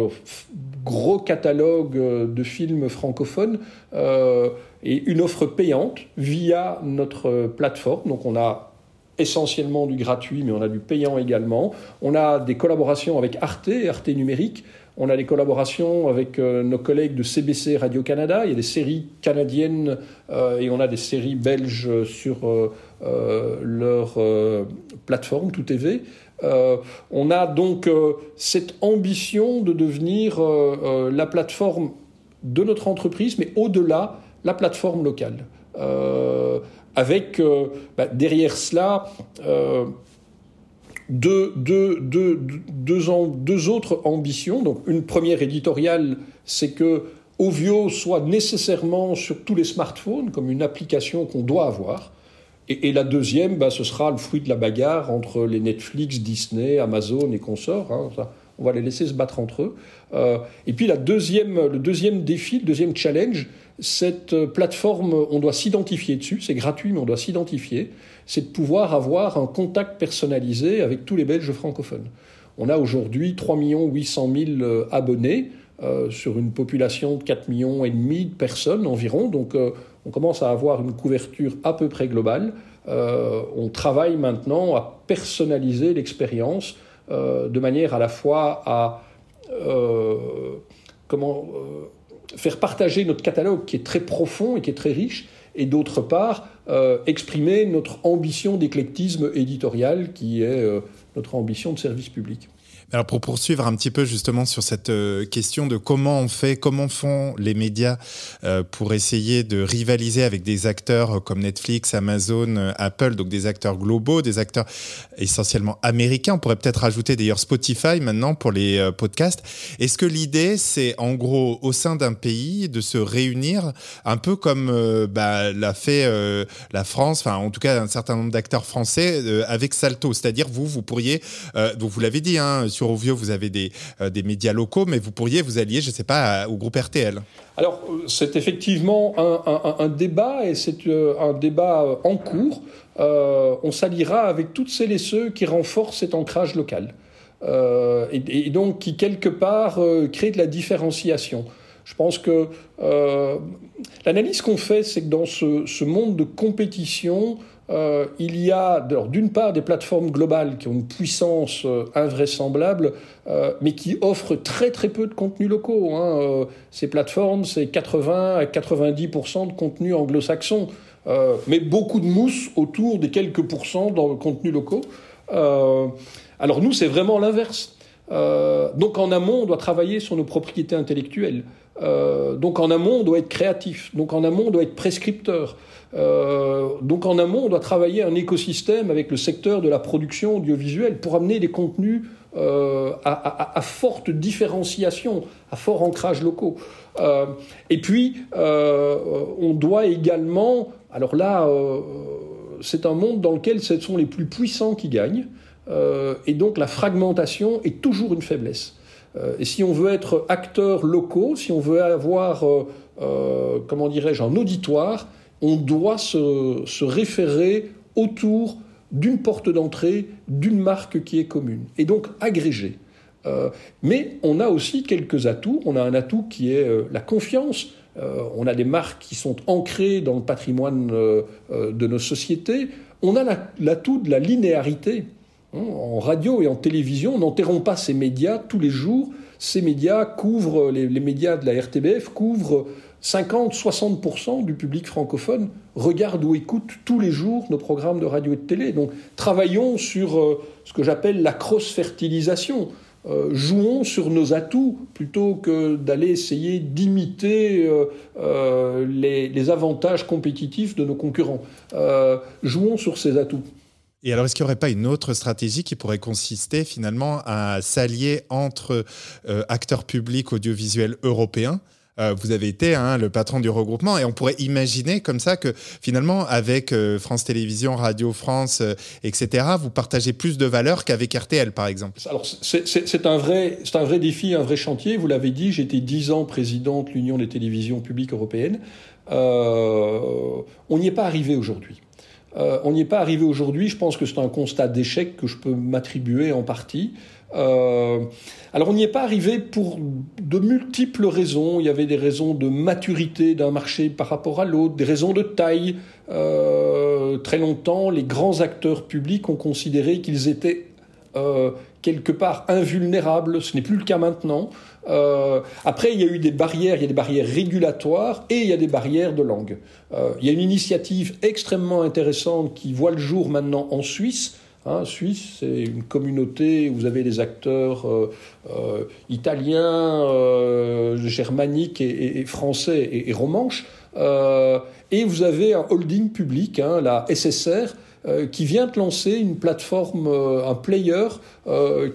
gros catalogue de films francophones et une offre payante via notre plateforme. Donc on a essentiellement du gratuit, mais on a du payant également. On a des collaborations avec Arte, Arte Numérique, on a des collaborations avec euh, nos collègues de CBC Radio-Canada. Il y a des séries canadiennes euh, et on a des séries belges sur euh, leur plateforme, Tout TV. on a donc cette ambition de devenir la plateforme de notre entreprise, mais au-delà, la plateforme locale. avec bah, derrière cela deux, deux, deux, deux, autres ambitions. Donc une première éditoriale, c'est que Ovio soit nécessairement sur tous les smartphones comme une application qu'on doit avoir. Et, la deuxième, bah, ce sera le fruit de la bagarre entre les Netflix, Disney, Amazon et consorts. Hein, on va les laisser se battre entre eux. Euh, et puis la deuxième, le deuxième défi, le deuxième challenge, cette plateforme, on doit s'identifier dessus, c'est gratuit, mais on doit s'identifier, c'est de pouvoir avoir un contact personnalisé avec tous les Belges francophones. On a aujourd'hui 3 800 000 abonnés euh, sur une population de 4 millions et demi de personnes environ, donc euh, on commence à avoir une couverture à peu près globale. Euh, on travaille maintenant à personnaliser l'expérience de manière à la fois à comment faire partager notre catalogue qui est très profond et qui est très riche, et d'autre part, euh, exprimer notre ambition d'éclectisme éditorial qui est euh, notre ambition de service public. Alors pour poursuivre un petit peu justement sur cette euh, question de comment on fait, comment font les médias euh, pour essayer de rivaliser avec des acteurs comme Netflix, Amazon, euh, Apple, donc des acteurs globaux, des acteurs essentiellement américains. On pourrait peut-être ajouter d'ailleurs Spotify maintenant pour les podcasts. Est-ce que l'idée c'est en gros au sein d'un pays de se réunir un peu comme bah, l'a fait la France, enfin en tout cas un certain nombre d'acteurs français avec Salto, c'est-à-dire vous, vous pourriez, vous l'avez dit, hein, sur Ovio, vous avez des, euh, des médias locaux, mais vous pourriez vous allier, je ne sais pas, au groupe RTL. Alors, euh, c'est effectivement un, débat, et c'est euh, un débat en cours. on s'alliera avec toutes celles et ceux qui renforcent cet ancrage local. et, donc qui, quelque part, créent de la différenciation. Je pense que l'analyse qu'on fait, c'est que dans ce, monde de compétition, euh, il y a d'une part des plateformes globales qui ont une puissance euh, invraisemblable, euh, mais qui offrent très très peu de contenus locaux. Hein. ces plateformes, c'est 80 à 90% de contenus anglo-saxons, mais beaucoup de mousse autour des quelques pourcents dans le contenu locaux. alors nous, c'est vraiment l'inverse. donc en amont, on doit travailler sur nos propriétés intellectuelles. donc en amont, on doit être créatif. Donc en amont, on doit être prescripteur. Euh, donc en amont, on doit travailler un écosystème avec le secteur de la production audiovisuelle pour amener des contenus euh, à, forte différenciation, à fort ancrage locaux. Euh, et puis, on doit également, alors là, c'est un monde dans lequel ce sont les plus puissants qui gagnent, et donc la fragmentation est toujours une faiblesse. et si on veut être acteurs locaux, si on veut avoir, comment dirais-je, un auditoire, on doit se, référer autour d'une porte d'entrée, d'une marque qui est commune, et donc agréger. Euh, mais on a aussi quelques atouts. On a un atout qui est euh, la confiance. Euh, on a des marques qui sont ancrées dans le patrimoine de nos sociétés. On a l'atout de la linéarité. Hein, en radio et en télévision, on n'enterrompt pas ces médias tous les jours. Ces médias couvrent, les médias de la RTBF couvrent 50-60% du public francophone regarde ou écoute tous les jours nos programmes de radio et de télé. Donc travaillons sur euh, ce que j'appelle la cross-fertilisation. Euh, jouons sur nos atouts plutôt que d'aller essayer d'imiter euh, les, les, avantages compétitifs de nos concurrents. jouons sur ces atouts. Et alors, est-ce qu'il n'y aurait pas une autre stratégie qui pourrait consister finalement à s'allier entre acteurs publics audiovisuels européens euh, vous avez été hein, le patron du regroupement et on pourrait imaginer comme ça que finalement avec euh, France Télévisions, Radio France, euh, etc., vous partagez plus de valeur qu'avec RTL par exemple. Alors c'est un vrai, un vrai défi, un vrai chantier. Vous l'avez dit, j'étais dix ans président de l'Union des télévisions publiques européennes. on n'y est pas arrivé aujourd'hui. on n'y est pas arrivé aujourd'hui. Je pense que c'est un constat d'échec que je peux m'attribuer en partie. Euh, alors on n'y est pas arrivé pour de multiples raisons. Il y avait des raisons de maturité d'un marché par rapport à l'autre, des raisons de taille. Euh, très longtemps, les grands acteurs publics ont considéré qu'ils étaient euh, quelque part invulnérables. Ce n'est plus le cas maintenant. après, il y a eu des barrières, il y a des barrières régulatoires et il y a des barrières de langue. il y a une initiative extrêmement intéressante qui voit le jour maintenant en Suisse Hein, Suisse, c'est une communauté où vous avez des acteurs euh, euh, italiens, euh, germaniques et, français et, romanches. et vous avez un holding public, hein, la SSR, qui vient de lancer une plateforme, un player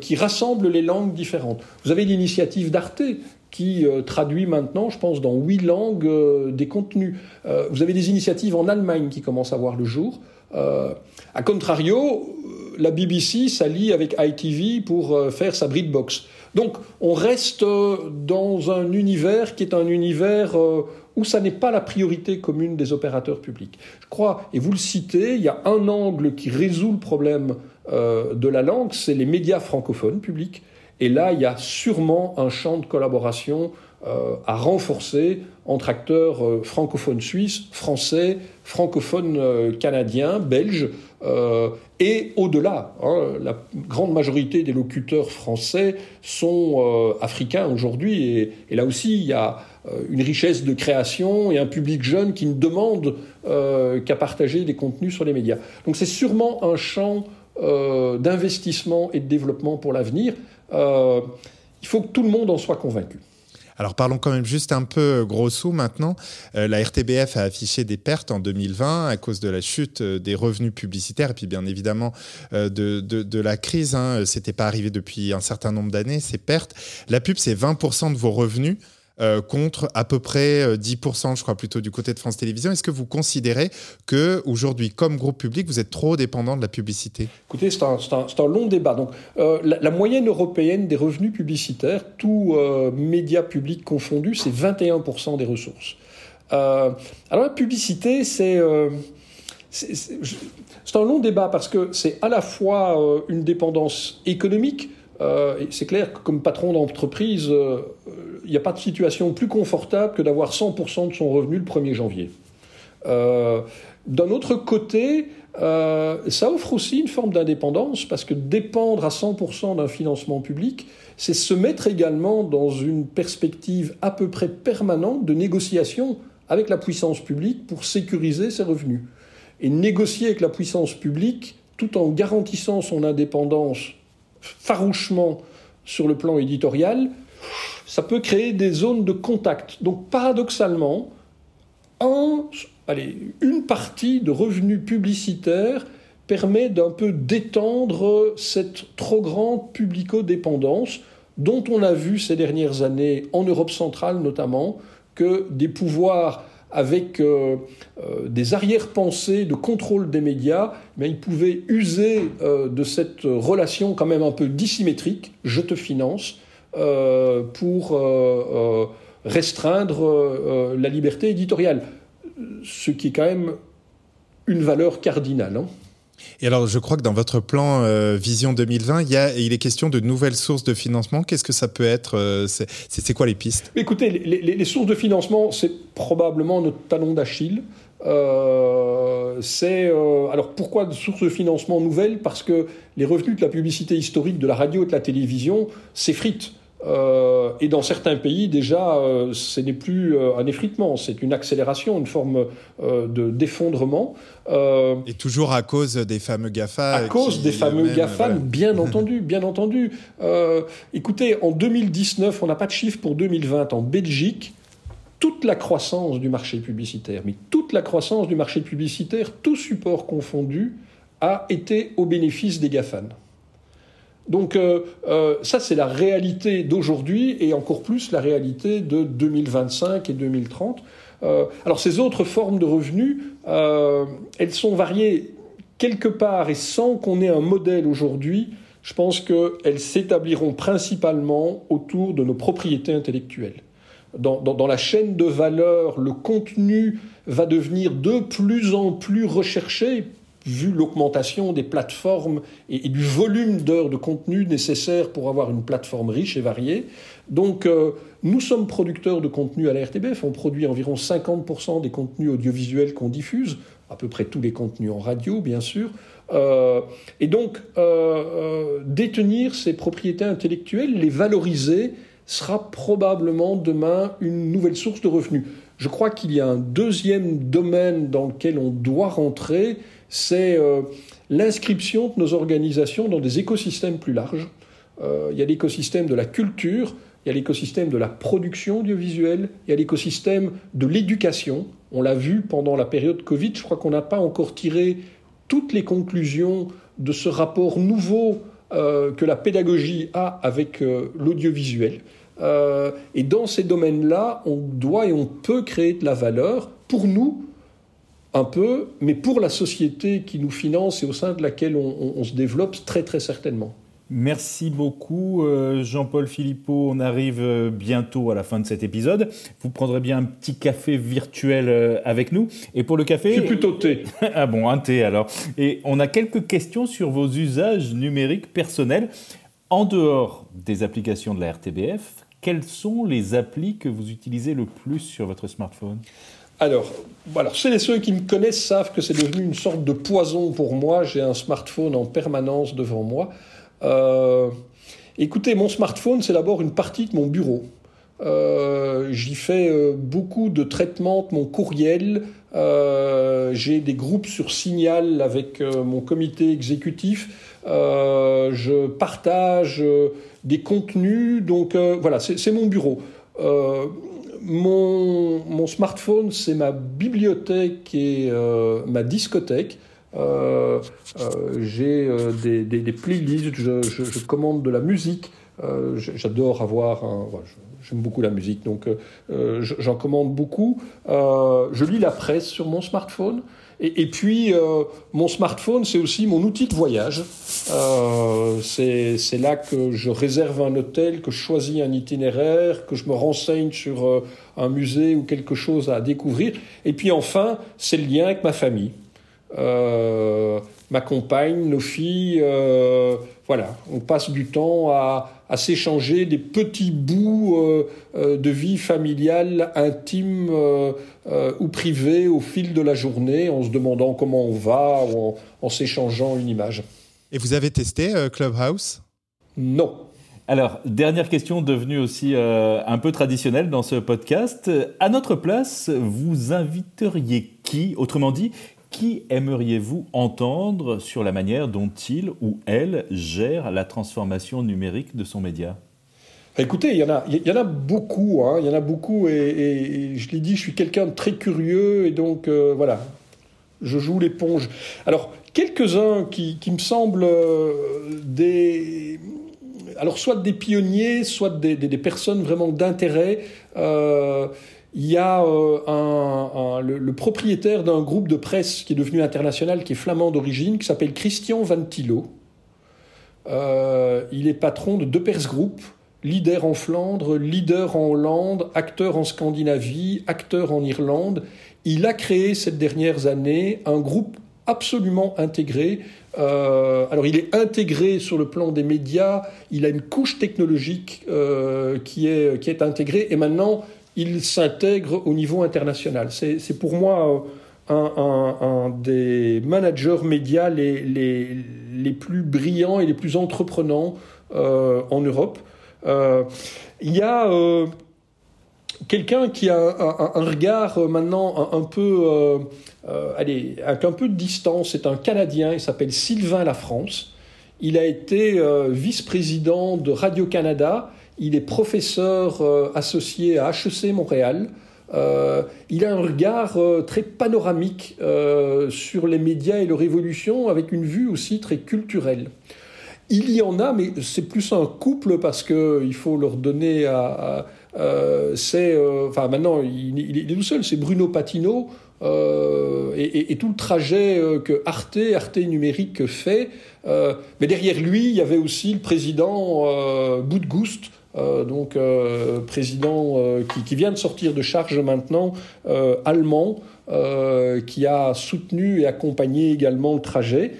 qui rassemble les langues différentes. Vous avez l'initiative d'Arte qui traduit maintenant, je pense, dans huit langues des contenus. vous avez des initiatives en Allemagne qui commencent à voir le jour. A contrario, la BBC s'allie avec ITV pour euh, faire sa Britbox. Donc on reste euh, dans un univers qui est un univers euh, où ça n'est pas la priorité commune des opérateurs publics. Je crois, et vous le citez, il y a un angle qui résout le problème de la langue, c'est les médias francophones publics. Et là, il y a sûrement un champ de collaboration à renforcer entre acteurs francophones suisses, français, francophones canadiens, belges, euh, et au-delà, hein, la grande majorité des locuteurs français sont euh, africains aujourd'hui, et, là aussi il y a euh, une richesse de création et un public jeune qui ne demande qu'à partager des contenus sur les médias. Donc c'est sûrement un champ d'investissement et de développement pour l'avenir. il faut que tout le monde en soit convaincu. Alors parlons quand même juste un peu euh, gros sous maintenant. Euh, la RTBF a affiché des pertes en 2020 à cause de la chute euh, des revenus publicitaires et puis bien évidemment de, de, la crise. Hein. C'était pas arrivé depuis un certain nombre d'années, ces pertes. La pub, c'est 20% de vos revenus. Euh, contre à peu près 10%, euh, je crois, plutôt du côté de France Télévisions. Est-ce que vous considérez que aujourd'hui, comme groupe public, vous êtes trop dépendant de la publicité? Écoutez, c'est un, long débat. Donc, euh, la, moyenne européenne des revenus publicitaires, tous médias publics confondus, c'est 21% des ressources. alors la publicité, c'est c'est un long débat parce que c'est à la fois une dépendance économique. c'est clair que comme patron d'entreprise, n'y a pas de situation plus confortable que d'avoir 100% de son revenu le 1er janvier. Euh, d'un autre côté, euh, ça offre aussi une forme d'indépendance parce que dépendre à 100% d'un financement public, c'est se mettre également dans une perspective à peu près permanente de négociation avec la puissance publique pour sécuriser ses revenus. Et négocier avec la puissance publique tout en garantissant son indépendance farouchement sur le plan éditorial, ça peut créer des zones de contact. Donc paradoxalement, une partie de revenus publicitaires permet d'un peu d'étendre cette trop grande publico-dépendance dont on a vu ces dernières années, en Europe centrale notamment, que des pouvoirs avec euh, euh, des arrière-pensées de contrôle des médias, mais ils pouvaient user euh, de cette relation quand même un peu dissymétrique, je te finance, pour euh, euh, restreindre la liberté éditoriale, ce qui est quand même une valeur cardinale. Hein. Et alors, je crois que dans votre plan Vision 2020, il, y a, il est question de nouvelles sources de financement. Qu'est-ce que ça peut être C'est quoi les pistes? Écoutez, les, les, sources de financement, c'est probablement notre talon d'Achille. c'est alors pourquoi des sources de financement nouvelles? Parce que les revenus de la publicité historique, de la radio et de la télévision s'effritent. Euh, et dans certains pays, déjà, euh, ce n'est plus euh, un effritement, c'est une accélération, une forme de d'effondrement. et toujours à cause des fameux GAFA. À cause des fameux GAFA, bien entendu, bien entendu. écoutez, en 2019, on n'a pas de chiffre pour 2020 en Belgique. Toute la croissance du marché publicitaire, mais toute la croissance du marché publicitaire, tout support confondu, a été au bénéfice des GAFAN. Donc euh, euh, ça, c'est la réalité d'aujourd'hui et encore plus la réalité de 2025 et 2030. Euh, alors ces autres formes de revenus, elles sont variées quelque part et sans qu'on ait un modèle aujourd'hui. Je pense qu'elles s'établiront principalement autour de nos propriétés intellectuelles. Dans, dans, la chaîne de valeur, le contenu va devenir de plus en plus recherché vu l'augmentation des plateformes et, du volume d'heures de contenu nécessaire pour avoir une plateforme riche et variée. Donc, euh, nous sommes producteurs de contenu à la RTBF. On produit environ 50% des contenus audiovisuels qu'on diffuse, à peu près tous les contenus en radio, bien sûr. Euh, et donc, euh, détenir ces propriétés intellectuelles, les valoriser, sera probablement demain une nouvelle source de revenus. Je crois qu'il y a un deuxième domaine dans lequel on doit rentrer, c'est euh, l'inscription de nos organisations dans des écosystèmes plus larges. Euh, il y a l'écosystème de la culture, il y a l'écosystème de la production audiovisuelle, il y a l'écosystème de l'éducation. On l'a vu pendant la période Covid, je crois qu'on n'a pas encore tiré toutes les conclusions de ce rapport nouveau euh, que la pédagogie a avec l'audiovisuel. Et dans ces domaines-là, on doit et on peut créer de la valeur pour nous, un peu, mais pour la société qui nous finance et au sein de laquelle on se développe très très certainement. Merci beaucoup euh, Jean-Paul Philippot. On arrive euh, bientôt à la fin de cet épisode. Vous prendrez bien un petit café virtuel euh, avec nous. Et pour le café... C'est plutôt thé. ah bon, un thé alors. Et on a quelques questions sur vos usages numériques personnels. En dehors des applications de la RTBF, quelles sont les applis que vous utilisez le plus sur votre smartphone? Alors, voilà, ceux qui me connaissent savent que c'est devenu une sorte de poison pour moi. J'ai un smartphone en permanence devant moi. Euh, écoutez, mon smartphone, c'est d'abord une partie de mon bureau. Euh, j'y fais euh, beaucoup de traitements de mon courriel. J'ai des groupes sur Signal avec mon comité exécutif. je partage des contenus. Donc voilà, c'est mon bureau. Mon, smartphone, c'est ma bibliothèque et ma discothèque. Euh, euh, j'ai euh, des, playlists, je, je, commande de la musique. J'adore avoir un. J'aime beaucoup la musique, donc j'en commande beaucoup. je lis la presse sur mon smartphone. Et, puis, mon smartphone, c'est aussi mon outil de voyage. c'est là que je réserve un hôtel, que je choisis un itinéraire, que je me renseigne sur un musée ou quelque chose à découvrir. Et puis enfin, c'est le lien avec ma famille. Euh, ma compagne, nos filles, euh, voilà, on passe du temps à, s'échanger des petits bouts euh, de vie familiale, intime ou privée au fil de la journée, en se demandant comment on va ou en, s'échangeant une image. Et vous avez testé Clubhouse? Non. Alors, dernière question devenue aussi un peu traditionnelle dans ce podcast. À notre place, vous inviteriez qui? Autrement dit, qui aimeriez-vous entendre sur la manière dont il ou elle gère la transformation numérique de son média? Écoutez, il y en a, il y en a beaucoup, hein, il y en a beaucoup, et, je l'ai dit, je suis quelqu'un de très curieux, et donc euh, voilà, je joue l'éponge. Alors, quelques-uns qui, me semblent euh, des, alors soit des pionniers, soit des, personnes vraiment d'intérêt. Euh, il y a euh, le, propriétaire d'un groupe de presse qui est devenu international, qui est flamand d'origine, qui s'appelle Christian Van Tilo. Euh, il est patron de Deux Pers Group, leader en Flandre, leader en Hollande, acteur en Scandinavie, acteur en Irlande. Il a créé ces dernières années un groupe absolument intégré. Euh, alors il est intégré sur le plan des médias, il a une couche technologique qui, est, qui est intégrée, et maintenant il s'intègre au niveau international. C'est pour moi euh, un, des managers médias les, les, plus brillants et les plus entreprenants euh, en Europe. Euh, il y a quelqu'un qui a un, regard maintenant un, peu, allez, avec un peu de distance. C'est un Canadien, il s'appelle Sylvain Lafrance. Il a été vice-président de Radio-Canada il est professeur euh, associé à HEC Montréal. Euh, il a un regard euh, très panoramique sur les médias et leur évolution, avec une vue aussi très culturelle. Il y en a, mais c'est plus un couple parce qu'il faut leur donner à. c'est, enfin maintenant, il, est tout seul. C'est Bruno Patino et, tout le trajet que Arte, Arte numérique fait. mais derrière lui, il y avait aussi le président Boudgouste, euh, donc euh, président euh, qui, vient de sortir de charge maintenant, allemand, qui a soutenu et accompagné également le trajet.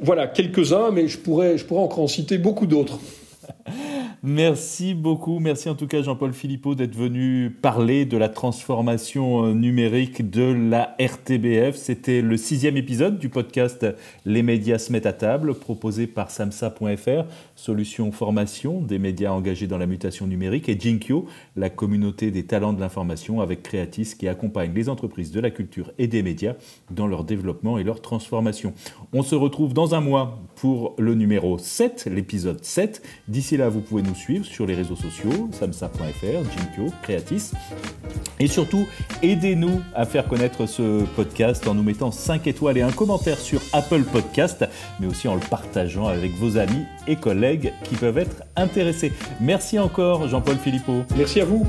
voilà, quelques-uns, mais je pourrais, je pourrais encore en citer beaucoup d'autres. Merci beaucoup. Merci en tout cas Jean-Paul Philippot d'être venu parler de la transformation euh, numérique de la RTBF. C'était le sixième épisode du podcast Les médias se mettent à table, proposé par samsa.fr, solution formation des médias engagés dans la mutation numérique, et Jinkyo, la communauté des talents de l'information avec Creatis qui accompagne les entreprises de la culture et des médias dans leur développement et leur transformation. On se retrouve dans un mois pour le numéro 7, l'épisode 7. D'ici là, vous pouvez nous suivre sur les réseaux sociaux, samsa.fr, Jinkyo, Creatis. Et surtout, aidez-nous à faire connaître ce podcast en nous mettant 5 étoiles et un commentaire sur Apple Podcast, mais aussi en le partageant avec vos amis et collègues qui peuvent être intéressés. Merci encore Jean-Paul Philippot. Merci à vous.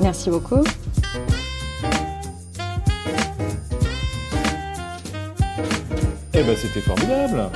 Merci beaucoup. Eh ben c'était formidable